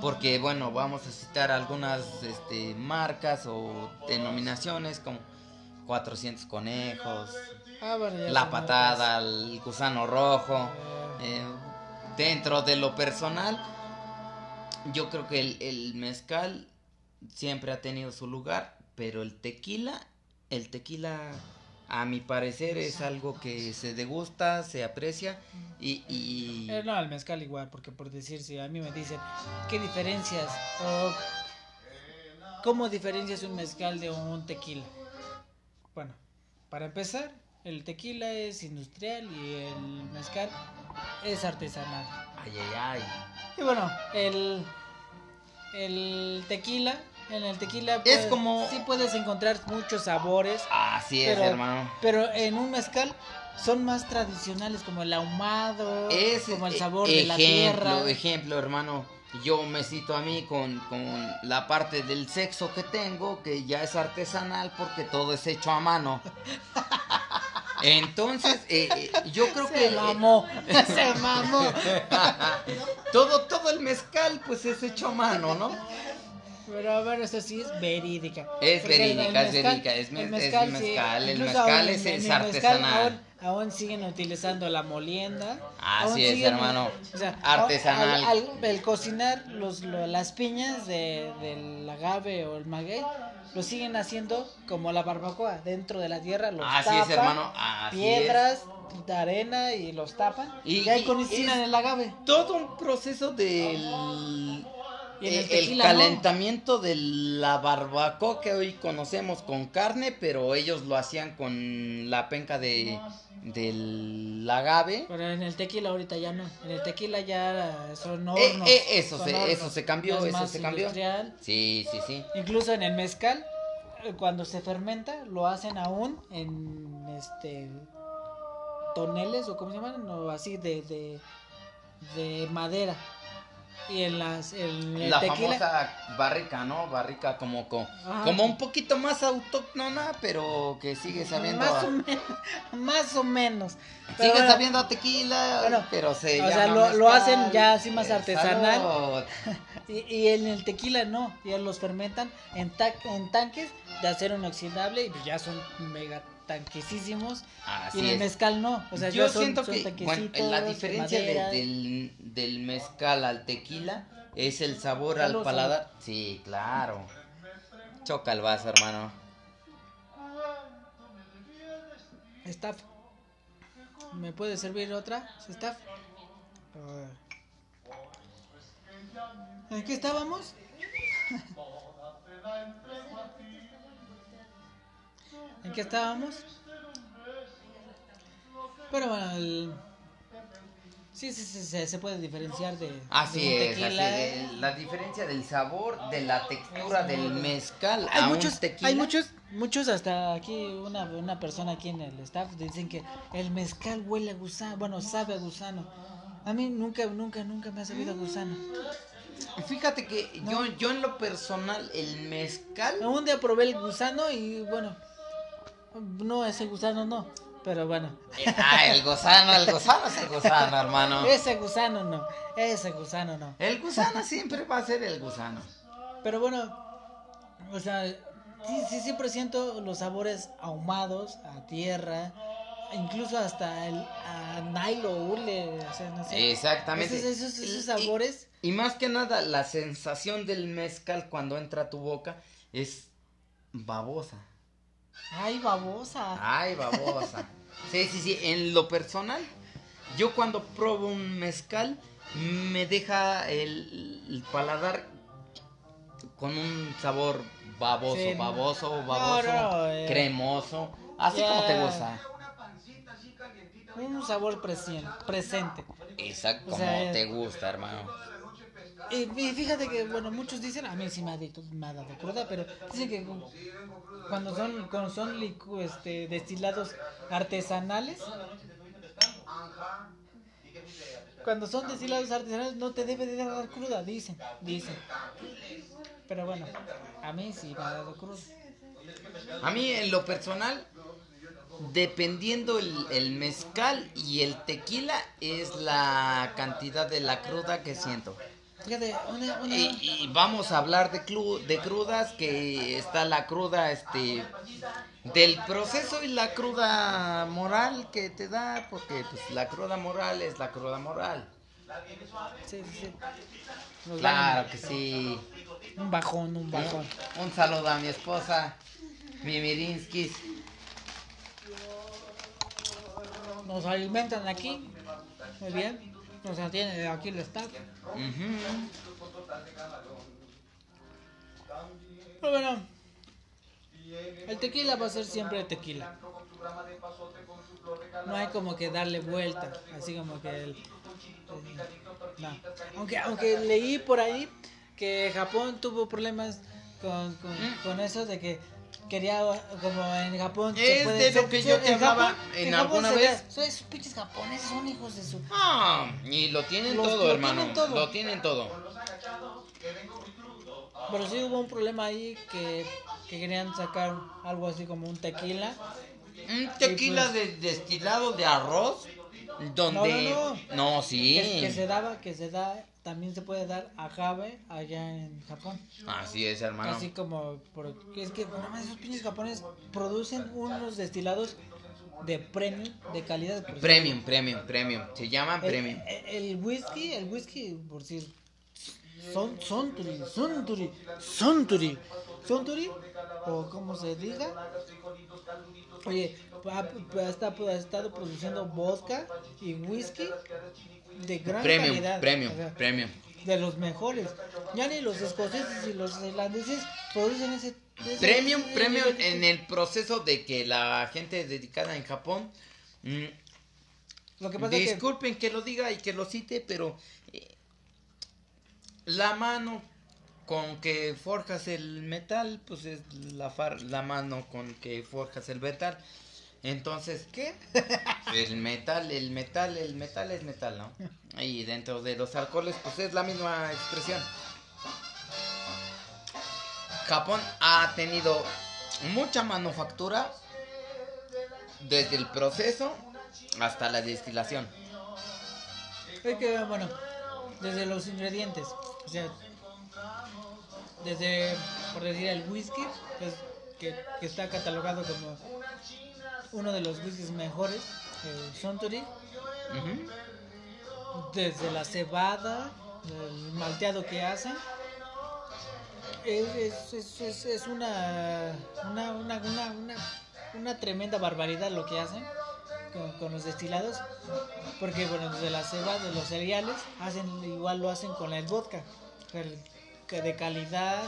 Porque bueno, vamos a citar algunas este, marcas o denominaciones como 400 conejos, Ah, bueno, la patada, el gusano rojo. Eh, Eh, dentro de lo personal, yo creo que el, el mezcal siempre ha tenido su lugar, pero el tequila, el tequila, a mi parecer, es algo que se degusta, se aprecia y... y- eh, no, el mezcal igual, porque por decir, si a mí me dicen, ¿qué diferencias? O, ¿Cómo diferencias un mezcal de un tequila? Bueno, para empezar, el tequila es industrial y el mezcal es artesanal. Ay, ay, ay. Y bueno, el, el tequila, en el tequila Es como- sí puedes encontrar muchos sabores, Así es, Pero- hermano. pero en un mezcal son más tradicionales como el ahumado, Es como el e- sabor de la tierra. ejemplo, hermano. Yo me cito a mí con, con la parte del sexo que tengo, que ya es artesanal porque todo es hecho a mano. Entonces, eh, eh, yo creo que Se eh, mamó, se mamó. todo, todo el mezcal, pues es hecho a mano, ¿no? Pero a ver, eso sí es verídica. Es Porque el- el verídica, es mezcal- verídica, es el es mezcal sí, mezcal, el mezcal es- es mezcal artesanal. Aún, aún siguen utilizando la molienda. Así es, siguen, hermano. o sea, Artesanal. al- al- el cocinar los, lo- las piñas de, del agave o el maguey, lo siguen haciendo como la barbacoa, dentro de la tierra. Los Así tapan, es, hermano, así piedras, de arena y los tapan. Y- Y, ahí cocinan el agave. Todo un proceso del Eh, el ¿no? calentamiento de la barbacoa que hoy conocemos con carne, pero ellos lo hacían con la penca de del agave. Pero en el tequila ahorita ya no. En el tequila ya son Eh, hornos. eh, eso son se- hornos. eso se cambió, es eso se cambió. industrial. Sí, sí, sí. Incluso en el mezcal, eh, cuando se fermenta, lo hacen aún en este toneles o cómo se llaman, o así de, de, de madera. Y en las en el La tequila famosa barrica, ¿no? Barrica como co- Ajá. como un poquito más autóctona, pero que sigue sabiendo más a- o menos, más o menos. Pero sigue bueno, sabiendo a tequila, Bueno, pero se o sea, lo- lo hacen ya así más artesanal. salud. Y, y en el tequila no, ya los fermentan en, ta- en tanques de acero inoxidable y pues ya son mega tanquecísimos. Así y en el mezcal no, o sea, Yo son, siento son que bueno, la diferencia de- del, del mezcal al tequila es el sabor al paladar. Sí, claro. Choca el vaso, hermano. Staff. ¿Me puede servir otra? Staff. ¿En qué estábamos? ¿En qué estábamos? Pero bueno, el... sí, sí, sí, se, se puede diferenciar de, Así de es, así tequila. es. La diferencia del sabor, de la textura del muy- mezcal Hay a muchos, un tequila. hay muchos, muchos hasta aquí una, una persona aquí en el staff dicen que el mezcal huele a gusano, bueno sabe a gusano. A mí nunca, nunca, nunca me ha sabido a gusano. Fíjate que yo, yo en lo personal, el mezcal Un día probé el gusano y bueno, No, ese gusano no. Pero bueno. Ah, el gusano, el gusano es el gusano, hermano. Ese gusano no. Ese gusano no. El gusano siempre va a ser el gusano. Pero bueno. O sea, sí, sí, siempre siento los sabores ahumados, a tierra. Incluso hasta el a Nilo, hule, o sea, no sé. Exactamente. Esos, esos, esos Y- sabores. Y más que nada, la sensación del mezcal cuando entra a tu boca es babosa. Ay, babosa. Ay, babosa. Sí, sí, sí. En lo personal, yo cuando pruebo un mezcal, me deja el, el paladar con un sabor baboso, Sí, baboso, No, baboso, no, eh. cremoso. Así como te gusta. Un sabor presien- presente. Exacto, O como sea, te gusta, hermano. Y, fíjate que, bueno, muchos dicen, a mí sí me ha, dado- me ha dado cruda, pero dicen que cuando son, cuando son licu- este, destilados artesanales, cuando son destilados artesanales no te debe de dar cruda, dicen, dicen. Pero bueno, a mí sí me ha dado cruda. A mí, en lo personal, dependiendo el, el mezcal y el tequila, es la cantidad de la cruda que siento. Fíjate, una, una, Y, y vamos a hablar de, clu- de crudas, que está la cruda este del proceso y la cruda moral que te da, porque pues la cruda moral es la cruda moral. sí, sí, sí. Nos Claro que sí. Un bajón, un bajón. Un saludo a mi esposa, Mimirinskis. Nos alimentan aquí, muy bien. Nos atiende aquí el. Ujú. Pero bueno, el tequila va a ser siempre tequila. No hay como que darle vuelta, así como que el, no. Aunque aunque leí por ahí que Japón tuvo problemas con, con, con eso de que quería como en Japón Es de lo que yo te en en alguna vez. esos pinches japoneses son hijos de su Ah, y lo tienen Los- todo, lo hermano. tienen todo. Lo tienen todo. Pero sí hubo un problema ahí que, que querían sacar algo así como un tequila. Un tequila pues- de destilado de arroz. Donde. No, no, No, sí. Que, que se daba, que se da, también se puede dar agave allá en Japón. Así es, hermano. Así como, porque es que no más esos pinches japoneses producen unos destilados de premium, de calidad. por Premium, premium, premium. Se llaman El, premium. el- whisky, el whisky, por decir, son, Sonturi, Sonturi, Sonturi, Sonturi, o como se diga. Oye, ha, ha estado, produciendo vodka y whisky de gran Premium, calidad. premium, o sea, premium. de los mejores. Ya ni los escoceses y los irlandeses producen ese. ese- Premium, ese premium en el proceso de que la gente dedicada en Japón. mm, Lo que pasa es que. disculpen que lo diga y que lo cite, pero. eh, la mano con que forjas el metal, pues es la, far- la mano con que forjas el metal. Entonces, ¿Qué? el metal, el metal, el metal es metal, ¿no? Y dentro de los alcoholes, pues es la misma expresión. Japón ha tenido mucha manufactura desde el proceso hasta la destilación. Es que, bueno, desde los ingredientes, o sea, desde, por decir, el whisky, pues, que, que está catalogado como uno de los whiskies mejores, el Suntory, Ujú. desde la cebada, el malteado que hacen, es, es, es, es- es una, una, una, una, una, una tremenda barbaridad lo que hacen con, con los destilados, porque bueno, desde la cebada, de los cereales, hacen igual lo hacen con el vodka, el- de calidad,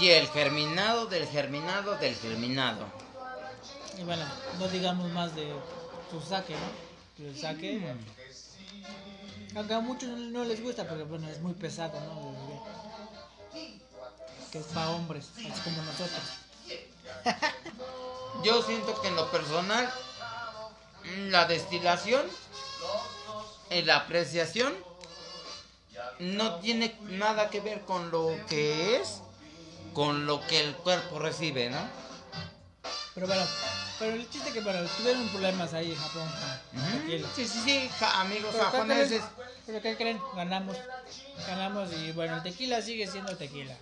Y el germinado del germinado del germinado. y bueno, no digamos más de su saque, ¿no? El saque, aunque a muchos no, les gusta, porque bueno, es muy pesado, ¿no? Que es para hombres, así como nosotros. Yo siento que en lo personal, mm, la destilación, en la apreciación, no tiene nada que ver con lo que es, con lo que el cuerpo recibe, ¿no? Pero bueno, Pero el chiste que bueno, tuvieron problemas ahí en Japón Ujú. tequila. Sí, sí, sí, ja- amigos Pero ¿qué japoneses. creen? Pero ¿qué creen? Ganamos. Ganamos y bueno, el tequila sigue siendo tequila.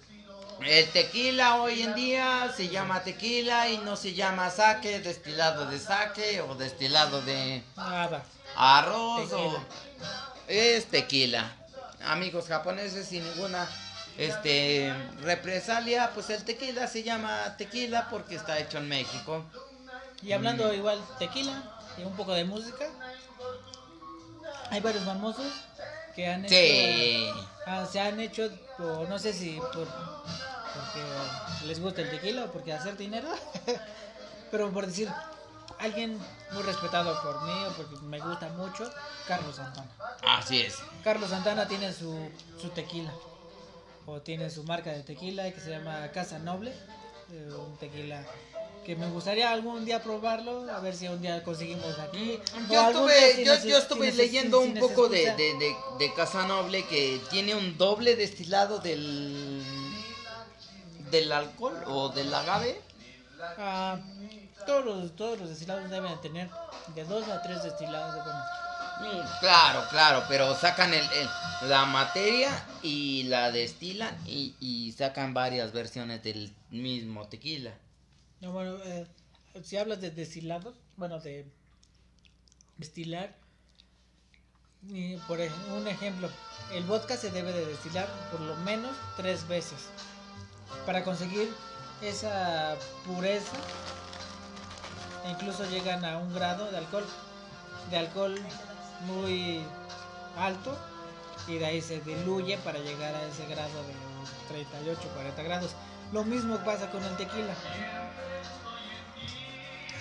El tequila hoy en día se llama tequila y no se llama sake, destilado de sake o destilado de Nada. arroz Tequila. o es tequila. Amigos japoneses sin ninguna este represalia, pues el tequila se llama tequila porque está hecho en México. Y hablando igual tequila y un poco de música, hay varios famosos que han hecho, Sí. ah, se han hecho, o no sé si por, porque les gusta el tequila o porque hacer dinero, pero por decir, alguien muy respetado por mí o porque me gusta mucho, Carlos Santana. Así es. Carlos Santana tiene su, su tequila, o tiene su marca de tequila que se llama Casa Noble, eh, un tequila que me gustaría algún día probarlo, a ver si un día conseguimos aquí. Yo estuve, si yo, yo estuve leyendo si un poco de, de, de, de Casanoble que tiene un doble destilado del del alcohol o del agave. Ah, todos, los, todos los destilados deben tener de dos a tres destilados de bueno. Mm, Claro, claro, pero sacan el, el- la materia y la destilan y, y sacan varias versiones del mismo tequila. No, bueno, eh, si hablas de destilados, bueno, de destilar, y por un ejemplo, el vodka se debe de destilar por lo menos tres veces para conseguir esa pureza. E incluso llegan a un grado de alcohol, de alcohol muy alto y de ahí se diluye para llegar a ese grado de 38, 40 grados. Lo mismo pasa con el tequila.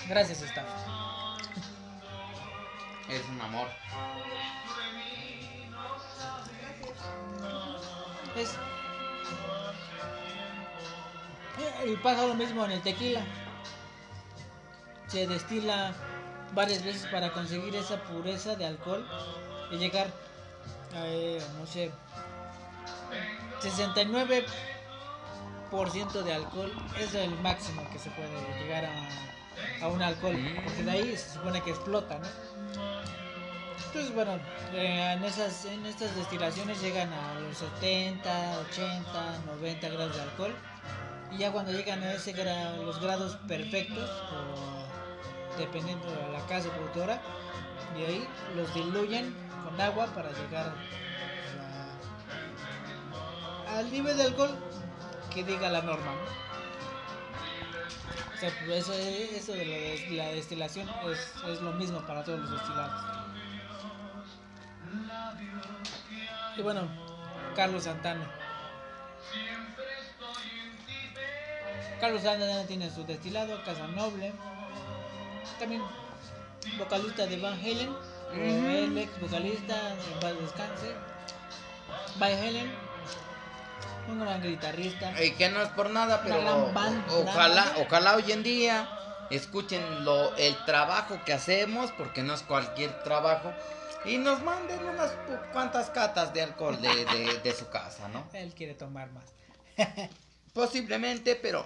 Gracias, Staff. Es un amor. Es. Y pasa lo mismo en el tequila. Se destila varias veces para conseguir esa pureza de alcohol y llegar a, eh, no sé, 69% de alcohol es el máximo que se puede llegar a, a un alcohol, porque de ahí se supone que explota, ¿no? Entonces, bueno, eh, en, esas, en estas destilaciones llegan a los 70, 80, 90 grados de alcohol. Y ya cuando llegan a ese gra- los grados perfectos, dependiendo de la casa productora, de ahí los diluyen con agua para llegar al nivel de alcohol que diga la norma. ¿no? O sea, pues eso, eso de la destilación es, es lo mismo para todos los destilados. Y bueno, Carlos Santana. Carlos Santana tiene su destilado, Casa Noble. También vocalista de Van Halen. El ex vocalista, en paz descanse. Van Halen. Un gran guitarrista. Y que no es por nada, pero banda. ojalá, ojalá hoy en día escuchen lo, el trabajo que hacemos, porque no es cualquier trabajo, y nos manden unas cuantas catas de alcohol de, de- de su casa, ¿no? Él quiere tomar más. Posiblemente, pero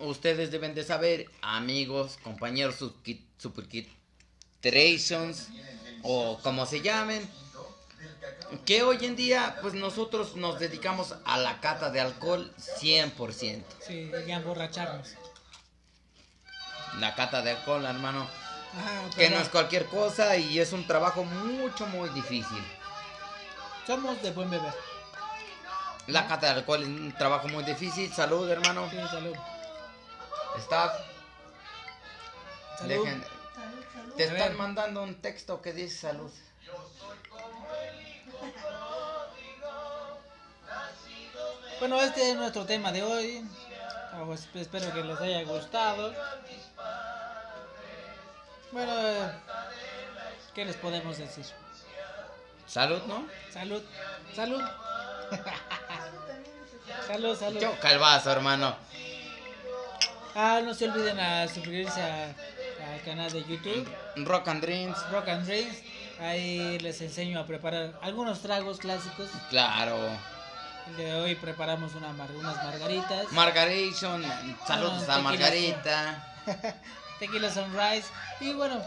ustedes deben de saber, amigos, compañeros superkitrations o como se llamen, que hoy en día pues nosotros nos dedicamos a la cata de alcohol 100%. Sí, y a emborracharnos. La cata de alcohol, hermano, que no es cualquier cosa y es un trabajo mucho, muy difícil. somos de buen beber. La cata de alcohol es un trabajo muy difícil. Salud, hermano. Sí, salud. Staff, Salud. dejen- Salud, salud. Te están mandando un texto que dice salud. Bueno, este es nuestro tema de hoy. Ah, pues, espero que les haya gustado. Bueno, eh, ¿qué les podemos decir? Salud, ¿no? Salud, salud. salud, salud. Yo calvazo, hermano. Ah, no se olviden a suscribirse al canal de YouTube, Rock and Dreams. Rock and Drinks. Ahí les enseño a preparar algunos tragos clásicos. Claro. El de hoy preparamos una mar- unas margaritas. Margaration, saludos Ah, a Margarita. tequila sunrise y bueno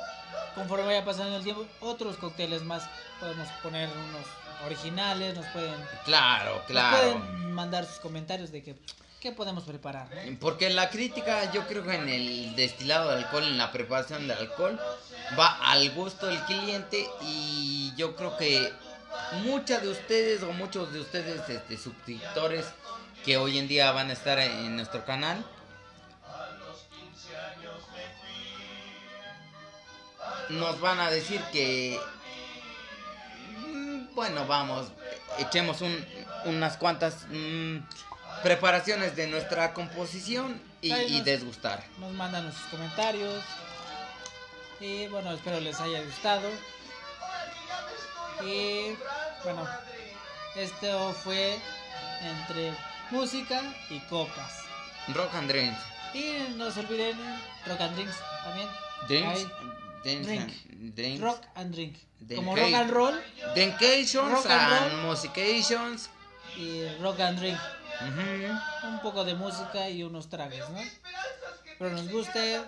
conforme vaya pasando el tiempo otros cócteles más podemos poner unos originales nos pueden, Claro, nos claro. pueden mandar sus comentarios de que qué podemos preparar. Porque la crítica, yo creo que en el destilado de alcohol, en la preparación del alcohol, va al gusto del cliente y yo creo que muchas de ustedes o muchos de ustedes, este, suscriptores que hoy en día van a estar en nuestro canal, nos van a decir que, mm, bueno, vamos, echemos un- unas cuantas mm, preparaciones de nuestra composición y, nos- desgustar. nos mandan sus comentarios y bueno espero les haya gustado y bueno esto fue entre música y copas Rock and drinks. y no se olviden rock and drinks también Drinks. Drinks. Drink. and- drinks. rock and drink como rock and roll Drinkations and and musications. y rock and drink Un poco de música y unos tragos, ¿no? Pero nos guste,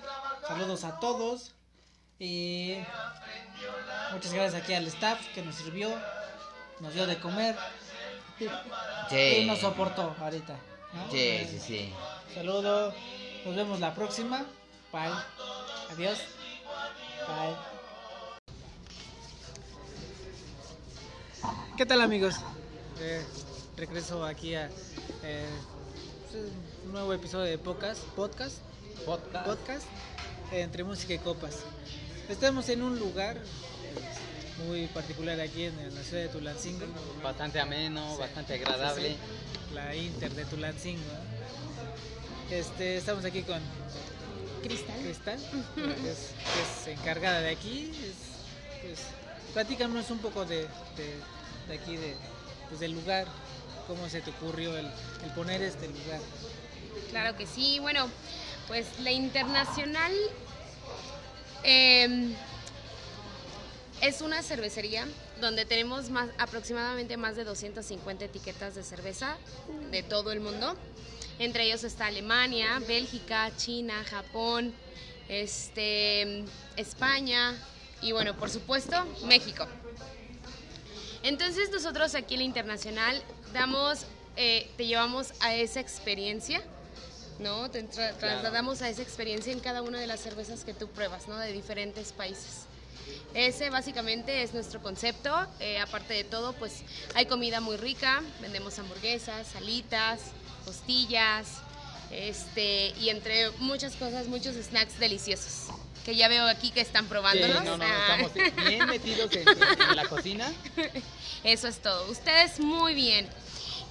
saludos a todos y muchas gracias aquí al staff que nos sirvió, nos dio de comer y nos soportó ahorita. ¿no? Sí, Eh, sí, sí. Saludo, nos vemos la próxima. Bye. Adiós. Bye. ¿Qué tal amigos? Eh, regreso aquí a eh, un nuevo episodio de podcast, podcast, Podcast. podcast eh, entre música y copas. Estamos en un lugar muy particular aquí en, en la ciudad de Tulancingo. Bastante ameno, Sí. bastante agradable. Sí, sí, La Inter de Tulancingo. Este, estamos aquí con Cristal. Cristal, que es, que es encargada de aquí. Es, pues, platícanos un poco de, de, de aquí, de, pues, del lugar. ¿Cómo se te ocurrió el, poner este lugar? Claro que sí. Bueno, pues la internacional eh, es una cervecería donde tenemos más, aproximadamente más de 250 etiquetas de cerveza de todo el mundo. Entre ellos está Alemania, Bélgica, China, Japón, este, España y bueno, por supuesto, México. Entonces nosotros aquí en la Internacional damos, eh, te llevamos a esa experiencia, ¿no? Te tra- trasladamos a esa experiencia en cada una de las cervezas que tú pruebas, ¿no? De diferentes países. Ese básicamente es nuestro concepto. Eh, aparte de todo, pues hay comida muy rica. Vendemos hamburguesas, salitas, costillas, este, y entre muchas cosas, muchos snacks deliciosos. Que ya veo aquí que están Sí, probándolos. no, no, Ah. estamos bien metidos en, en la cocina. Eso es todo. Ustedes muy bien.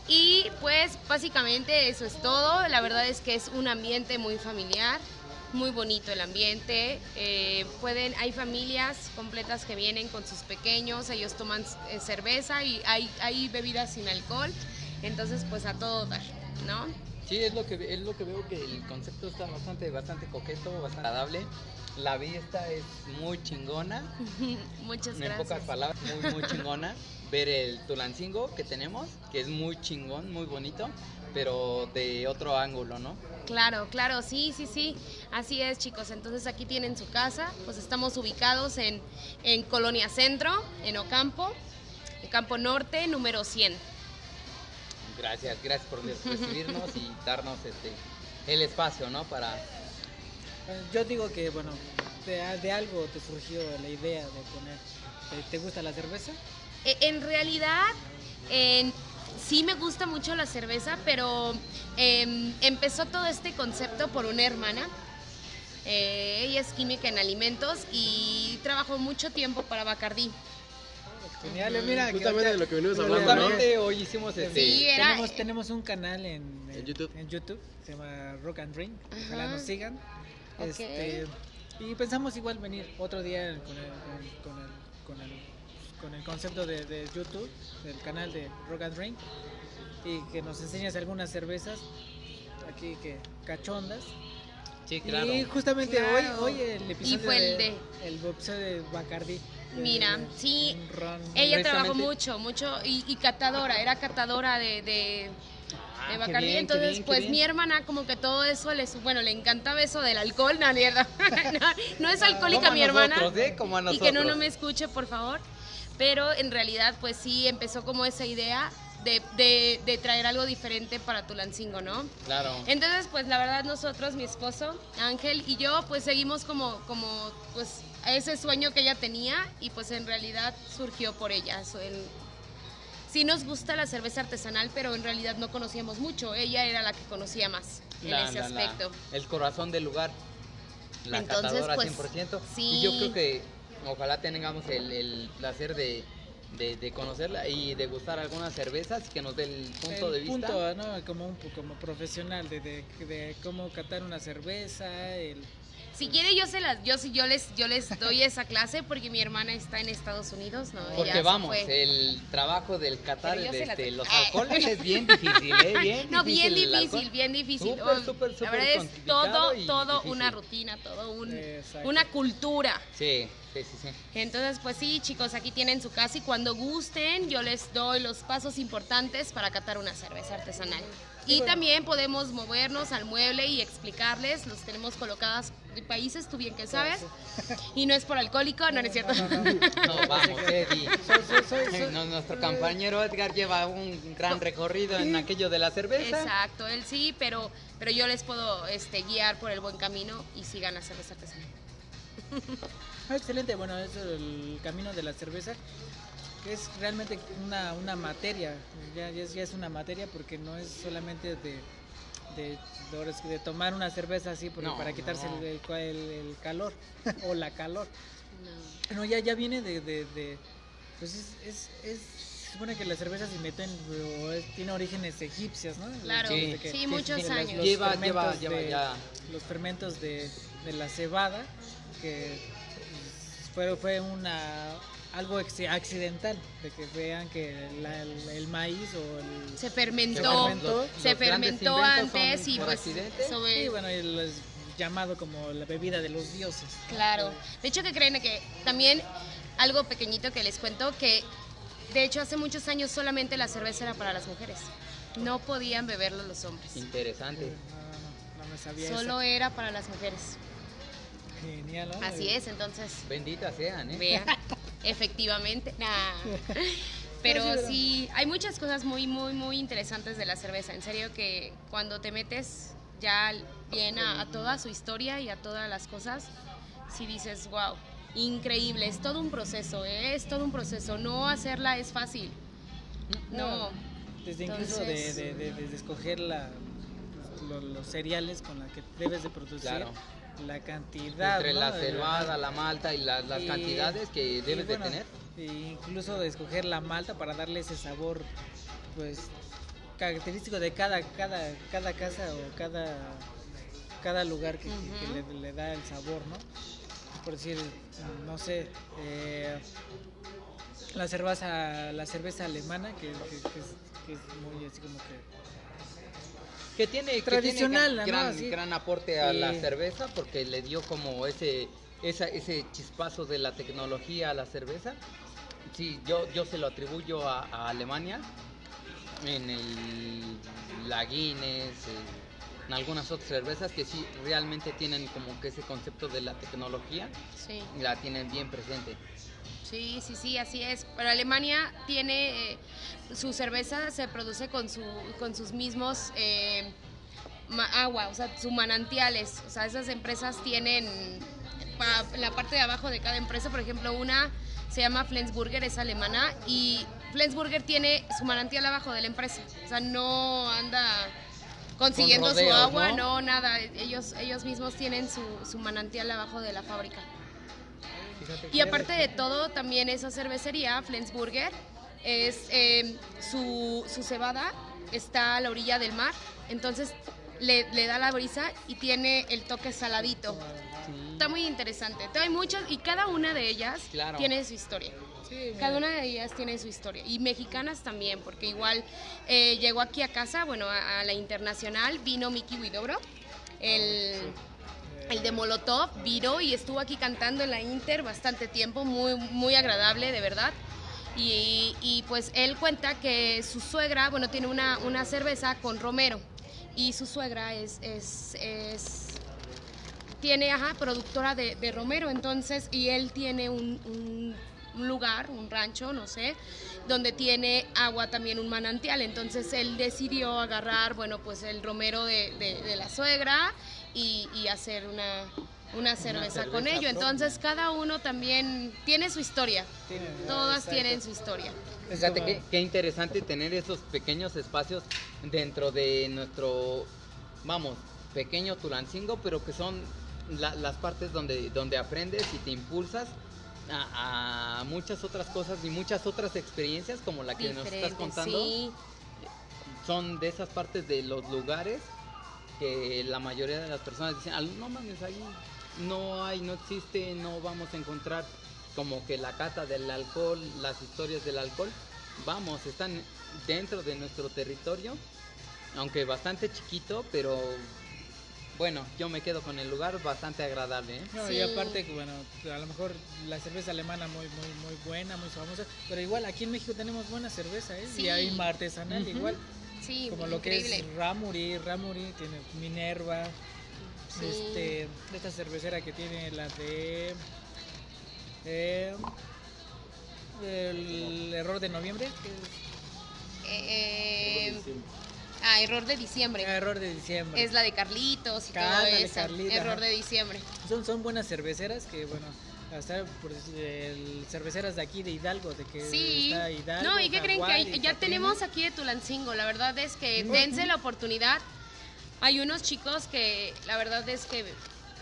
Y pues básicamente eso es todo. La verdad es que es un ambiente muy familiar, muy bonito el ambiente. Eh, pueden, hay familias completas que vienen con sus pequeños, ellos toman eh, cerveza y hay, hay bebidas sin alcohol. Entonces pues a todo dar, ¿no? Sí, es lo que es lo que veo que el concepto está bastante bastante coqueto, bastante agradable. La vista es muy chingona, Muchas en gracias. pocas palabras, muy muy chingona. Ver el Tulancingo que tenemos, que es muy chingón, muy bonito, pero de otro ángulo, ¿no? Claro, claro, sí, sí, sí. Así es, chicos. Entonces aquí tienen su casa. Pues estamos ubicados en, en Colonia Centro, en Ocampo, en Campo Norte, número 100. Gracias, gracias por recibirnos y darnos este el espacio, ¿no? Para Eh, Yo digo que, bueno, de, de algo te surgió la idea de poner. ¿Te, te gusta la cerveza? E- En realidad, sí me gusta mucho la cerveza, pero em, empezó todo este concepto por una hermana. Eh, ella es química en alimentos y trabajó mucho tiempo para Bacardí. Genial, mira. que Justamente de lo que venimos hablando, ¿no? justamente hoy hicimos este Sí, era- tenemos, tenemos un canal en, En YouTube. en YouTube, se llama Rock and Drink. Ojalá Ajá. nos sigan. Ok. Este, y pensamos igual venir otro día con el, con, con el, con el, con el concepto de, de YouTube, del canal de Rock and Drink, y que nos enseñes algunas cervezas aquí que cachondas Sí, claro. Y justamente Claro. hoy, hoy el episodio fue el de, el episodio de Bacardi. Mira, sí. Ella trabajó mucho, mucho y, y catadora, era catadora de, de, Ah, de bien, Entonces, bien, pues mi hermana como que todo eso le, bueno, le encantaba eso del alcohol, no, mierda. no, no es alcohólica mi hermana. nosotros, ¿eh? Como a y que no, no me escuche, por favor. Pero en realidad, pues sí, empezó como esa idea de, de, de traer algo diferente para Tulancingo, ¿no? Claro. Entonces, pues la verdad nosotros, mi esposo, Ángel y yo, pues seguimos como, como, pues ese sueño que ella tenía y pues en realidad surgió por ella. Sí nos gusta la cerveza artesanal, pero en realidad no conocíamos mucho. Ella era la que conocía más La- en ese la- la- aspecto. el corazón del lugar. La Entonces, catadora pues, 100%. sí. Y yo creo que ojalá tengamos el, el placer de, de, de conocerla y de gustar algunas cervezas y que nos dé el punto el de vista. punto, ¿no? Como un como profesional de, de, de cómo catar una cerveza, el Si quiere yo se las, yo sí yo les, yo les doy esa clase porque mi hermana está en Estados Unidos, ¿no? Porque vamos, fue. el trabajo del yo de este, los alcoholes es bien difícil, ¿eh? Bien No, bien el difícil, bien difícil. Súper, súper, la verdad es todo, todo difícil. una rutina, todo un, Exacto. una cultura. Sí, sí, sí, sí. Entonces, pues sí, chicos, aquí tienen su casa y cuando gusten yo les doy los pasos importantes para catar una cerveza artesanal. Y también podemos movernos al mueble y explicarles, los tenemos colocadas de países, tú bien que sabes. Y no es por alcohólico, no, no es cierto. No, vamos, Eddie. Soy- soy- soy- soy- No, nuestro compañero Edgar lleva un gran recorrido en aquello de la cerveza. Exacto, él sí, pero, pero yo les puedo este, guiar por el buen camino y sigan la cerveza artesanal. Ah, excelente, bueno, es el camino de la cerveza, es realmente una, una materia, ya, ya es, ya es una materia porque no es solamente de, de, de ahora sí, de tomar una cerveza así porque No, para quitarse no. el, el- el calor o la calor. No. No, ya, ya viene de, de, pues es, es, es- se supone que la cerveza se inventó en, o es- tiene orígenes egipcios, ¿no? Claro, sí, que- muchos de los- años. los Lleva, lleva, lleva ya. los fermentos de, de la cebada, que fue, fue una algo accidental, de que vean que la- el, el maíz o el... Se Se fermentó, se fermentó antes y pues accidente. sobre- Sí, bueno, el- es llamado como la bebida de los dioses. Claro. De hecho, que creen que también algo pequeñito que les cuento que de hecho hace muchos años solamente la cerveza era para las mujeres. No podían beberlo los hombres. Interesante. No, no, me sabía Solo era para las mujeres. Genial, ¿no? Así es, entonces Benditas sean, ¿eh? vean, efectivamente. Nah. Pero sí, hay muchas cosas muy, muy, muy interesantes de la cerveza. En serio que cuando te metes ya bien a, a toda su historia y a todas las cosas, si dices, wow, increíble, es todo un proceso, ¿eh? es todo un proceso. No hacerla es fácil. No. Desde incluso de, de, de- desde escoger la, lo- los cereales con los que debes de producir, Claro. La cantidad, Entre ¿no? la cebada, la malta y la- las y- cantidades que debes bueno, de tener. e incluso de escoger la malta para darle ese sabor, pues característico de cada cada cada casa o cada cada lugar que, le, le da el sabor, ¿no? Por decir, no sé, eh, la cerveza la cerveza alemana que, que- que es, que es muy así como que Que tiene, que Tradicional, ¿no? gran, gran aporte a la cerveza porque le dio como ese esa, ese chispazo de la tecnología a la cerveza. Sí, yo, yo se lo atribuyo a, a Alemania en el la Guinness, eh, en algunas otras cervezas que sí realmente tienen como que ese concepto de la tecnología Sí. la tienen bien presente. Sí, sí, sí, así es. Pero Alemania tiene eh, su cerveza se produce con su con sus mismos eh, agua, o sea, sus manantiales. O sea, esas empresas tienen pa- la parte de abajo de cada empresa, por ejemplo, una se llama Flensburger, es alemana y Flensburger tiene su manantial abajo de la empresa. O sea, no anda consiguiendo su rodeos, agua, ¿no? no, nada. Ellos ellos mismos tienen su, su manantial abajo de la fábrica. Y aparte de todo, también esa cervecería, Flensburger, es eh, su, su cebada está a la orilla del mar, entonces le, le da la brisa y tiene el toque saladito. Está muy interesante. Hay muchas y cada una de ellas Claro. tiene su historia. Cada una de ellas tiene su historia. Y mexicanas también, porque igual eh, llegó aquí a casa, bueno, a, a la internacional, vino Miki Huidobro, el, el de Molotov, viró y estuvo aquí cantando en la Inter bastante tiempo, muy, muy agradable, de verdad. Y, pues él cuenta que su suegra, bueno, tiene una, una cerveza con Romero y su suegra es, es, tiene, ajá, productora de, Romero, entonces, y él tiene un, un- lugar, un rancho, no sé, donde tiene agua también, un manantial, entonces él decidió agarrar, bueno, pues el Romero de- de la suegra y, y hacer una, una cerveza con cerveza ello, entonces cada uno también tiene su historia, Tiene- todas exacto. tienen su historia. Fíjate qué, qué interesante tener esos pequeños espacios dentro de nuestro, vamos, pequeño Tulancingo, pero que son la- las partes donde, donde aprendes y te impulsas a, a muchas otras cosas y muchas otras experiencias como la que nos estás contando. sí. Son de esas partes de los lugares que la mayoría de las personas dicen, "Al- no mames, ahí no hay, no existe, no vamos a encontrar como que la cata del alcohol, las historias del alcohol. Vamos, están dentro de nuestro territorio, aunque bastante chiquito, pero bueno, yo me quedo con el lugar bastante agradable. ¿eh? No, Sí. y aparte, bueno, a lo mejor la cerveza alemana muy muy muy buena, muy famosa, pero igual aquí en México tenemos buena cerveza, ¿eh? Sí. Y hay más artesanal igual, Sí, como lo que es Ramuri, Ramuri tiene Minerva, Sí. este, esta cervecera que tiene la de eh, el error de noviembre, que es- Eh, ah, error de diciembre. ah, error de diciembre. Es la de Carlitos y todo eso. Carlita, error ajá. de diciembre. Son, son buenas cerveceras que, bueno, hasta por el- cerveceras de aquí de Hidalgo, de que Sí. está Hidalgo. No, ¿y qué creen que hay- ya Catrina. tenemos aquí de Tulancingo? La verdad es que dense la oportunidad. Hay unos chicos que la verdad es que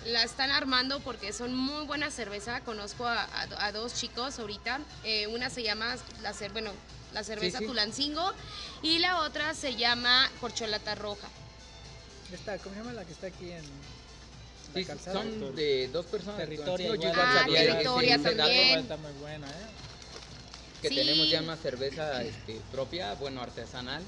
la están armando porque son muy buena cerveza. Conozco a, a- a dos chicos ahorita. Eh, una se llama la, cer- bueno, la cerveza sí. Tulancingo y la otra se llama Corcholata Roja. Esta, ¿Cómo se llama la que está aquí en Sí, son de dos personas. Territoria. Igual. Ah, Territoria dato, también. Está muy buena, ¿eh? que Sí. tenemos ya una cerveza este, propia, bueno, artesanal.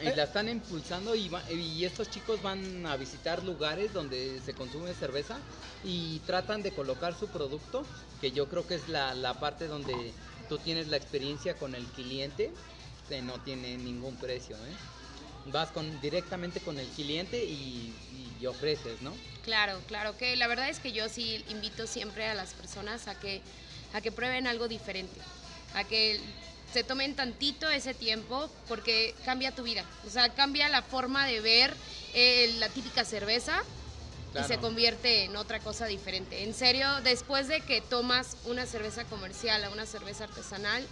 Y la están impulsando y, va- y estos chicos van a visitar lugares donde se consume cerveza y tratan de colocar su producto, que yo creo que es la, la parte donde tú tienes la experiencia con el cliente, que no tiene ningún precio. ¿eh? Vas con, directamente con el cliente y, y ofreces, ¿no? Claro, claro, que la verdad es que yo sí invito siempre a las personas a que, a que prueben algo diferente, a que se tomen tantito ese tiempo porque cambia tu vida, o sea, cambia la forma de ver eh, la típica cerveza y se convierte en otra cosa diferente. En serio, después de que tomas una cerveza comercial a una cerveza artesanal,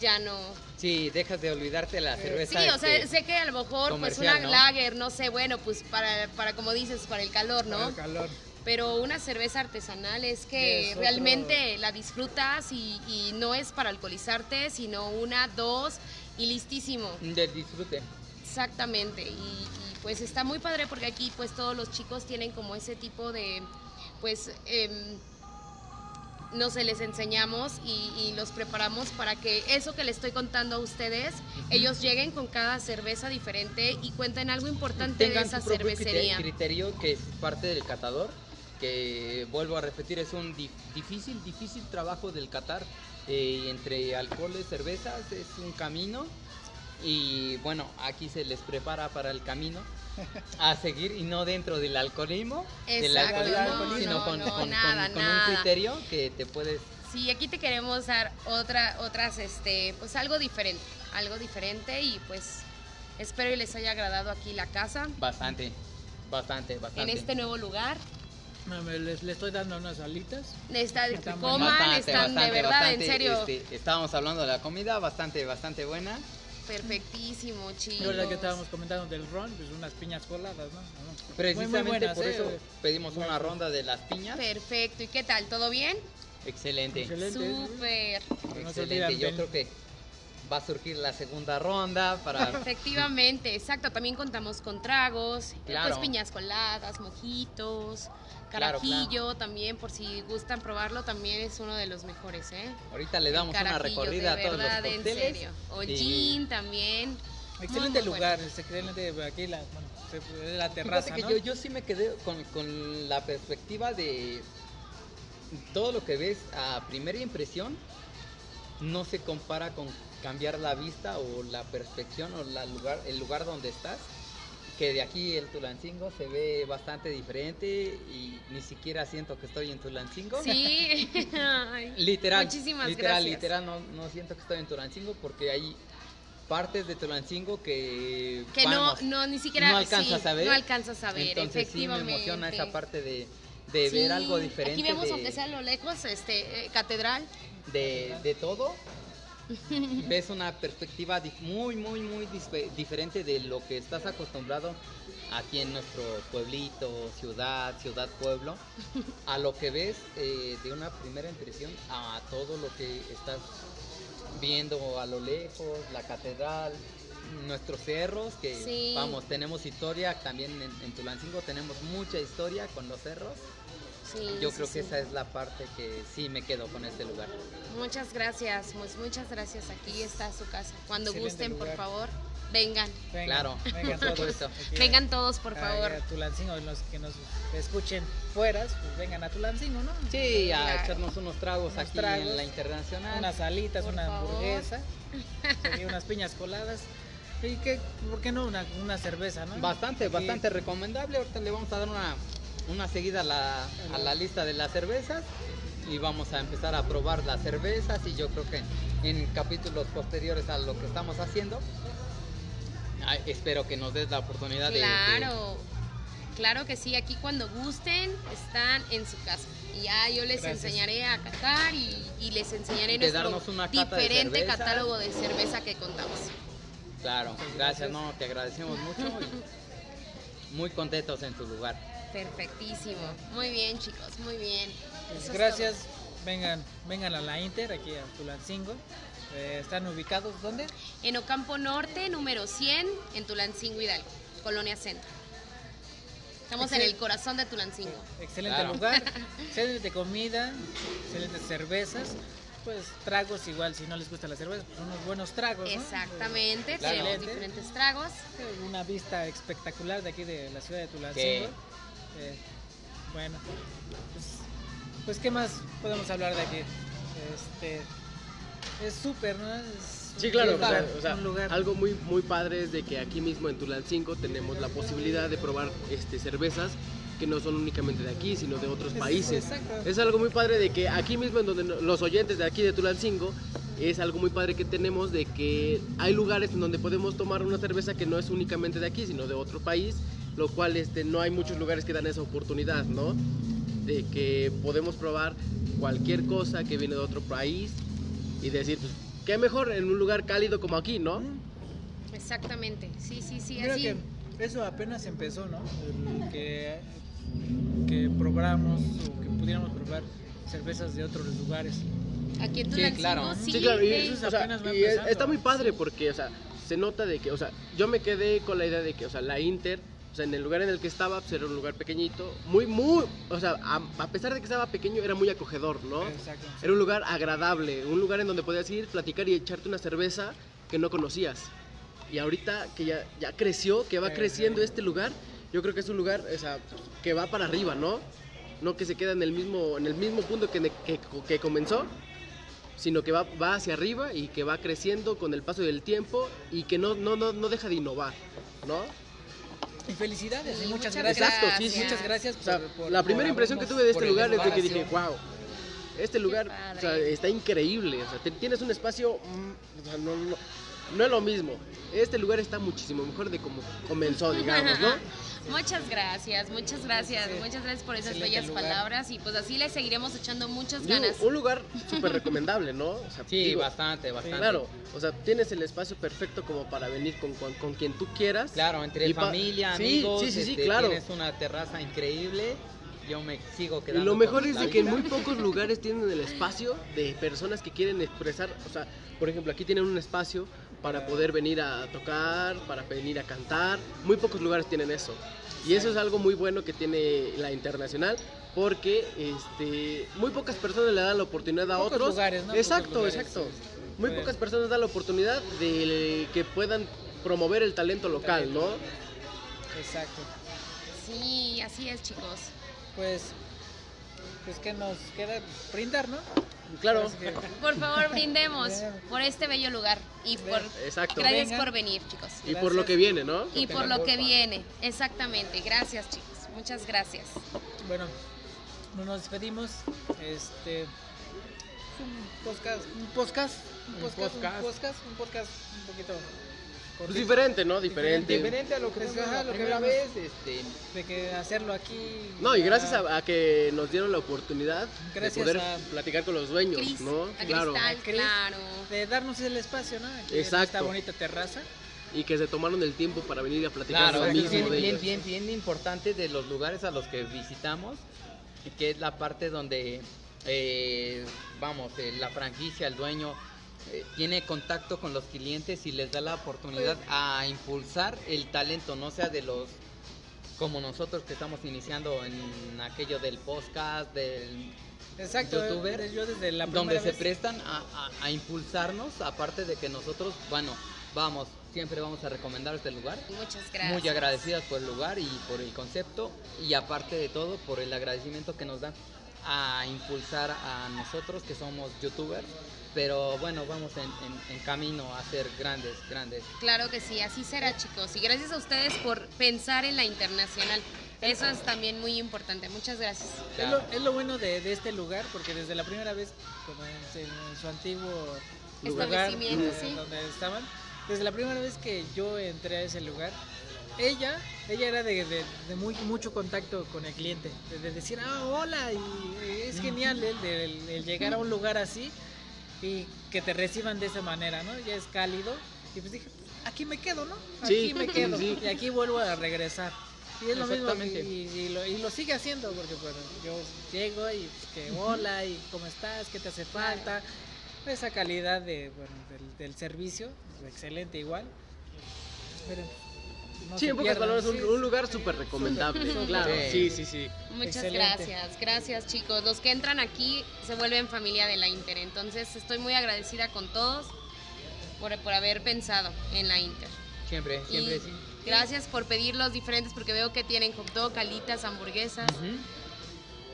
ya no, Sí, dejas de olvidarte la cerveza. Sí, o sea, este, sé que a lo mejor pues una ¿no? lager, no sé, bueno, pues para, para como dices, para el calor, ¿no? Para el calor. Pero una cerveza artesanal es que es otro- realmente la disfrutas y, y no es para alcoholizarte, sino una, dos y listísimo. de disfrute. Exactamente. Y, y, pues está muy padre porque aquí pues todos los chicos tienen como ese tipo de, pues, em, no sé, les enseñamos y, y los preparamos para que eso que les estoy contando a ustedes, ellos lleguen con cada cerveza diferente y cuenten algo importante de tengan esa su propio cervecería. criterio que es parte del catador que vuelvo a repetir es un di- difícil difícil trabajo del catar eh, entre alcoholes cervezas es un camino y bueno aquí se les prepara para el camino a seguir y no dentro del alcoholismo del alcoholismo no, sino no, con, no, con- nada, con- con un criterio que te puedes Sí, aquí te queremos dar otra, otras, este, pues algo diferente, algo diferente y pues espero y les haya agradado aquí la casa, bastante bastante bastante. En este nuevo lugar. Les, le estoy dando unas alitas. Está de que Están coman, Bastante, de verdad, bastante, en serio, este, estábamos hablando de la comida bastante bastante buena perfectísimo, chicos. Y ahora que estábamos comentando del ron, pues unas piñas coladas, ¿no? Muy- muy Precisamente buenas, por ¿eh? eso pedimos Bueno. una ronda de las piñas. Perfecto, ¿y qué tal? ¿Todo bien? Excelente. Excelente. Súper. Excelente. Yo creo que va a surgir la segunda ronda para Efectivamente, exacto. También contamos con tragos, Claro. pues piñas coladas, mojitos, Claro, carajillo también, por si gustan probarlo, también es uno de los mejores, ¿eh? ahorita le damos una recorrida de a todos los en serio. O y- gin también. Excelente muy lugar, excelente aquí la, bueno, la Fíjate terraza, que ¿no? yo, yo sí me quedé con, con la perspectiva de todo lo que ves a primera impresión no se compara con cambiar la vista o la perspección o la lugar, el lugar donde estás. Que de aquí el Tulancingo se ve bastante diferente y ni siquiera siento que estoy en Tulancingo. Sí. Literal, Muchísimas literal, gracias. literal, no, no siento que estoy en Tulancingo porque hay partes de Tulancingo que, Que no, vamos, no, ni siquiera no alcanzas sí, a ver. No alcanzas a ver, Entonces sí me efectivamente. emociona esa parte de, de Sí, ver algo diferente Aquí vemos, de, aunque sea a lo lejos, este, eh, catedral. de, de todo. Ves una perspectiva muy, muy, muy diferente de lo que estás acostumbrado aquí en nuestro pueblito, ciudad, ciudad, pueblo, a lo que ves eh, de una primera impresión a todo lo que estás viendo a lo lejos, la catedral, nuestros cerros, que Sí. vamos, tenemos historia, también en, en Tulancingo tenemos mucha historia con los cerros. Sí, Yo sí, creo que esa es la parte que sí me quedo con este lugar. Muchas gracias, pues muchas gracias. Aquí está su casa. Cuando Excelente gusten, por favor, vengan. Vengan, Claro, vengan todos. Vengan todos, por favor. A Tulancingo, los que nos escuchen fuera, pues vengan a Tulancingo, ¿no? Sí, a Claro. echarnos unos tragos Unos aquí tragos, en la internacional. Unas alitas, Por una favor. hamburguesa, unas piñas coladas. ¿Y qué, por qué no una, una cerveza, no? Bastante, bastante recomendable. Ahorita le vamos a dar una, una seguida a la, a la lista de las cervezas y vamos a empezar a probar las cervezas y yo creo que en capítulos posteriores a lo que estamos haciendo, espero que nos des la oportunidad de- de, Claro, claro que sí. Aquí cuando gusten, están en su casa. Y ya yo les Gracias. enseñaré a catar y, y les enseñaré De nuestro darnos una cata de diferente catálogo de cerveza que contamos. Claro, gracias, gracias. no, te agradecemos mucho y muy contentos en tu lugar. Perfectísimo. Muy bien, chicos, muy bien. Pues gracias, vengan, vengan a la Inter, aquí a Tulancingo. Eh, ¿Están ubicados dónde? En Ocampo Norte, número 100, en Tulancingo Hidalgo, Colonia Centro. Estamos en el corazón de Tulancingo. Excelente Claro. lugar, excelente comida, excelentes cervezas, pues tragos igual, si no les gusta la cerveza, pues unos buenos tragos, ¿no? Exactamente, Claro. tenemos diferentes tragos. Una vista espectacular de aquí de la ciudad de Tulancingo. Eh, bueno, pues, pues qué más podemos hablar de aquí. Este es súper, ¿no? Es Sí, claro, o sea, o algo muy muy padre es de que aquí mismo en Tulancingo tenemos la posibilidad de probar este cervezas que no son únicamente de aquí, sino de otros Es- países. exacto. Es algo muy padre de que aquí mismo en donde los oyentes de aquí de Tulancingo es algo muy padre que tenemos de que hay lugares en donde podemos tomar una cerveza que no es únicamente de aquí, sino de otro país, lo cual este no hay muchos lugares que dan esa oportunidad, ¿no? De que podemos probar cualquier cosa que viene de otro país y decir, pues, qué mejor en un lugar cálido como aquí, ¿no? Exactamente, sí, sí, sí, así. que eso apenas empezó, ¿no? El que, que probáramos o que pudiéramos probar cervezas de otros lugares. Aquí en Sí, Tulancingo, claro. sí, Sí, claro, y, eso o sea, y está muy padre porque, o sea, se nota de que, o sea, yo me quedé con la idea de que, o sea, la Inter, o sea, en el lugar en el que estaba, pues era un lugar pequeñito, muy, muy, o sea, a, a pesar de que estaba pequeño, era muy acogedor, ¿no? Exacto. Era un lugar agradable, un lugar en donde podías ir, platicar y echarte una cerveza que no conocías. Y ahorita que ya, ya creció, que va Sí, creciendo sí. este lugar, yo creo que es un lugar o sea, que va para arriba, ¿no? No que se queda en el mismo, en el mismo punto que, que, que comenzó, sino que va, va hacia arriba y que va creciendo con el paso del tiempo y que no, no, no, no deja de innovar, ¿no? Y felicidades, y muchas, muchas gracias. Exacto, sí, sí. Muchas gracias O sea, por- por- la por primera impresión que tuve de este lugar es de que dije, wow, este lugar padre. o sea, está increíble. O sea, te- tienes un espacio, mm, o sea, no, no, no es lo mismo. Este lugar está muchísimo mejor de como comenzó, digamos, ¿no? Muchas gracias, muchas gracias, Sí. muchas gracias por esas Excelente bellas lugar. palabras y pues así le seguiremos echando muchas Digo, ganas. un lugar súper recomendable, ¿no? O sea, Sí, digo, bastante, bastante. Claro, o sea, tienes el espacio perfecto como para venir con, con, con quien tú quieras. Claro, entre familia, Sí, amigos, sí, sí, sí, este, claro. tienes una terraza increíble. Yo me sigo Y quedando. lo mejor con es la de que en muy pocos lugares tienen el espacio de personas que quieren expresar, o sea, por ejemplo, aquí tienen un espacio para poder venir a tocar, para venir a cantar. Muy pocos lugares tienen eso. Y eso es algo muy bueno que tiene la internacional, porque este, muy pocas personas le dan la oportunidad a Pocos otros. lugares, ¿no? Exacto, Pocos lugares, exacto. sí. Muy pocas personas dan la oportunidad de que puedan promover el talento local, ¿no? Exacto. Sí, así es, chicos. Pues, pues que nos queda brindar, ¿no? Claro, Por favor, brindemos por este bello lugar y por exacto. gracias por venir, chicos. Y por lo que viene, ¿no? Y por lo que viene, exactamente. Gracias, chicos. Muchas gracias. Bueno, no nos despedimos. Este. es Un podcast. Un podcast. Un Un podcast. Un podcast. podcast. Un podcast un poquito. Pues cortito, diferente, ¿no? Diferente. Diferente a lo que Pues, ajá, la lo que primera vimos. vez, este, De que hacerlo aquí. No, y gracias a, a que nos dieron la oportunidad Gracias de poder a- platicar con los dueños, Cris, ¿no? a Claro. Cristal, claro. De darnos el espacio, ¿no? Aquí en Exacto. esta bonita terraza. Y que se tomaron el tiempo para venir a platicar Claro, lo mismo bien, de bien, ellos. bien, bien importante de los lugares a los que visitamos, que es la parte donde, eh, vamos, eh, la franquicia, el dueño, eh, tiene contacto con los clientes y les da la oportunidad a impulsar el talento, no sea de los como nosotros que estamos iniciando en aquello del podcast, del Exacto. youtuber, Yo desde la donde se vez- prestan a, a- a impulsarnos, aparte de que nosotros, bueno, vamos, siempre vamos a recomendar este lugar. Muchas gracias. Muy agradecidas por el lugar y por el concepto y aparte de todo por el agradecimiento que nos dan a impulsar a nosotros que somos youtubers, pero bueno, vamos en, en- en camino a ser grandes, grandes. Claro que sí, así será, chicos. Y gracias a ustedes por pensar en la internacional. Eso es también muy importante. Muchas gracias. Es lo, es lo bueno de, de este lugar, porque desde la primera vez, como en, su- en su antiguo lugar Establecimiento, eh, sí. donde estaban, desde la primera vez que yo entré a ese lugar, ella, ella era de, de- de muy, mucho contacto con el cliente, de, de decir, ah, hola, y es genial el, el- el llegar a un lugar así y que te reciban de esa manera, ¿no? Ya es cálido, y pues dije, aquí me quedo, ¿no? Aquí Sí, me quedo, sí. y aquí vuelvo a regresar. Y es lo mismo, y, lo, y lo sigue haciendo, porque bueno, yo llego y pues, que hola, y cómo estás, qué te hace falta, esa calidad de, bueno, del, del servicio, excelente igual. Pero no Sí, en pocas palabras, un, lugar súper recomendable. Claro, sí. sí, sí. Muchas Excelente. gracias, gracias chicos. Los que entran aquí se vuelven familia de la Inter. Entonces estoy muy agradecida con todos por, por haber pensado en la Inter. Siempre, siempre Y sí. Gracias por pedir los diferentes porque veo que tienen hot dog, calitas, hamburguesas.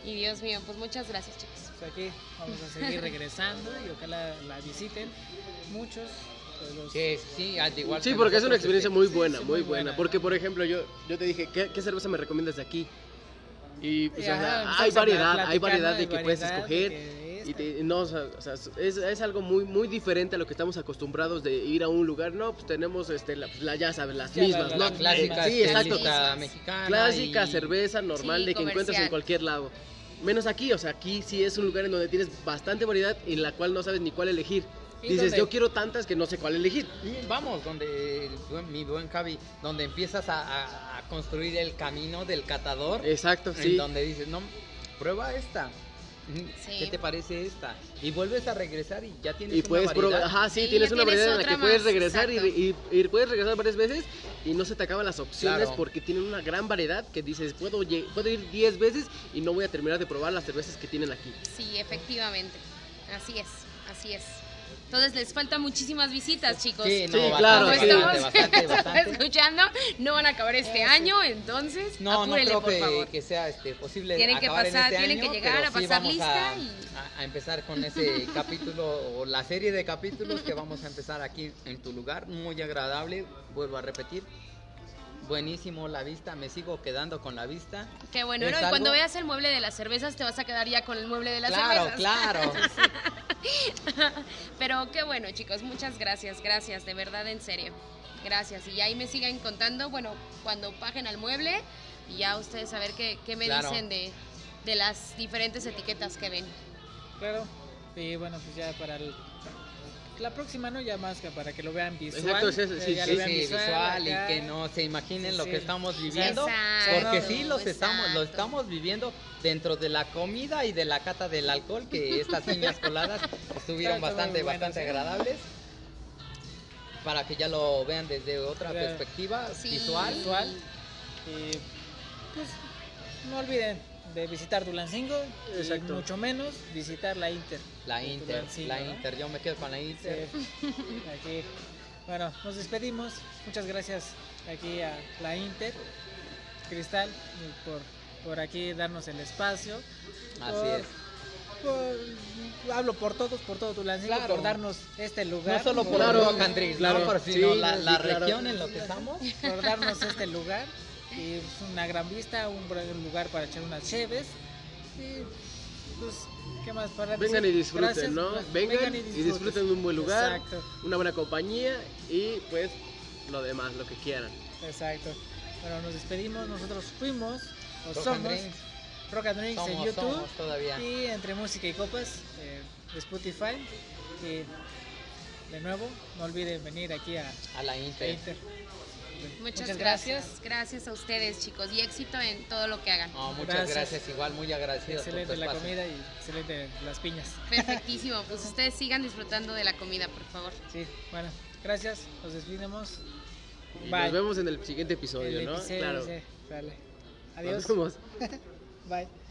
Y Dios mío, pues muchas gracias chicos. Pues aquí vamos a seguir regresando y ojalá la visiten muchos. Los- Sí, sí, al igual Sí, que porque es una experiencia muy buena, sí, muy muy buena. buena. Porque, por ejemplo, yo, yo te dije, ¿qué, qué cerveza me recomiendas de aquí? Y pues, Y, o sea, hay variedad, hay variedad de que puedes variedad escoger. Y te- no, o sea, es, es algo muy muy diferente a lo que estamos acostumbrados de ir a un lugar. No, pues tenemos este, la, pues, la- ya sabes, las mismas, la- ¿no? La clásica Sí, exacto. mexicana. Clásica y- cerveza normal Sí, de que encuentras en cualquier lado. Menos aquí, o sea, aquí sí es un lugar en donde tienes bastante variedad en la cual no sabes ni cuál elegir. ¿Y Dices, yo quiero tantas que no sé cuál elegir. Y Vamos, donde mi buen Javi, donde empiezas a, a- a construir el camino del catador, Exacto, en sí. donde dices, no, prueba esta. Mm, Sí. ¿Qué te parece esta? Y vuelves a regresar y ya tienes Y una puedes variedad. probar, ajá, sí, Sí, tienes una tienes variedad en la que puedes regresar y, y- y puedes regresar varias veces y no se te acaban las opciones Claro. porque tienen una gran variedad que dices, puedo, puedo ir 10 veces y no voy a terminar de probar las cervezas que tienen aquí. Sí, efectivamente. Así es, así es. Entonces les faltan muchísimas visitas, chicos. Sí, no, Sí, bastante, claro, Como sí. estamos bastante, bastante. escuchando, no van a acabar este año, entonces No, no apúrenle, creo por que, favor. que sea este, posible Tienen que acabar en pasar, este tienen año, que llegar a sí pasar lista a, y- a empezar con ese capítulo o la serie de capítulos que vamos a empezar aquí en tu lugar, muy agradable, vuelvo a repetir. Buenísimo la vista, me sigo quedando con la vista. Qué bueno, Es ¿no? Y cuando veas el mueble de las cervezas te vas a quedar ya con el mueble de las Claro, cervezas. claro. Pero qué bueno, chicos, muchas gracias, gracias, de verdad, en serio. Gracias. Y ahí me sigan contando, bueno, cuando paguen al mueble y ya ustedes a ver qué, qué me Claro. dicen de, de las diferentes etiquetas que ven. Claro. Y bueno, pues ya para el- la próxima, ¿no? Ya más que para que lo vean visual. Exacto, es eso, sí, ya sí, Sí, visual y que no se imaginen Sí, lo sí. que estamos viviendo, Exacto, porque sí los estamos, lo estamos viviendo dentro de la comida y de la cata del alcohol, que estas niñas coladas estuvieron bastante, bastante agradables, para que ya lo vean desde otra Claro. perspectiva Sí. visual. Visual. Y pues no olviden de visitar Tulancingo y Exacto. mucho menos visitar la Inter. La Inter, Tulancingo, la ¿no? Inter, yo me quedo con la Inter. Sí. Aquí Bueno, nos despedimos. Muchas gracias aquí a la Inter, Cristal, por, por aquí darnos el espacio. Así por- es. por- hablo por todos, por todo Tulancingo, Claro. por darnos este lugar. No solo por Claro, claro. Por sí, sino la, sí, la claro. región en lo que estamos. por darnos este lugar es una gran vista, un buen lugar para echar unas cheves y pues qué más para Vengan decir? y disfruten, Gracias, ¿no? pues, Vengan, y disfruten de un buen lugar, Exacto, una buena compañía y pues lo demás, lo que quieran. exacto. Bueno, nos despedimos, nosotros fuimos o Rock and somos Drinks. Rock and Drinks en YouTube somos todavía. y entre música y copas eh, de Spotify y de nuevo no olviden venir aquí a, A la a Inter. Muchas, gracias. gracias. a ustedes, chicos, y éxito en todo lo que hagan. No, muchas Gracias. gracias. igual muy tu Excelente la comida y excelente las piñas. Perfectísimo. Pues ustedes sigan disfrutando de la comida, por favor. Sí, bueno, gracias, nos despedimos. Y Bye. Nos vemos en el siguiente episodio, El ¿no? episodio, claro. sí, sale. Nos Adiós. vemos. Bye.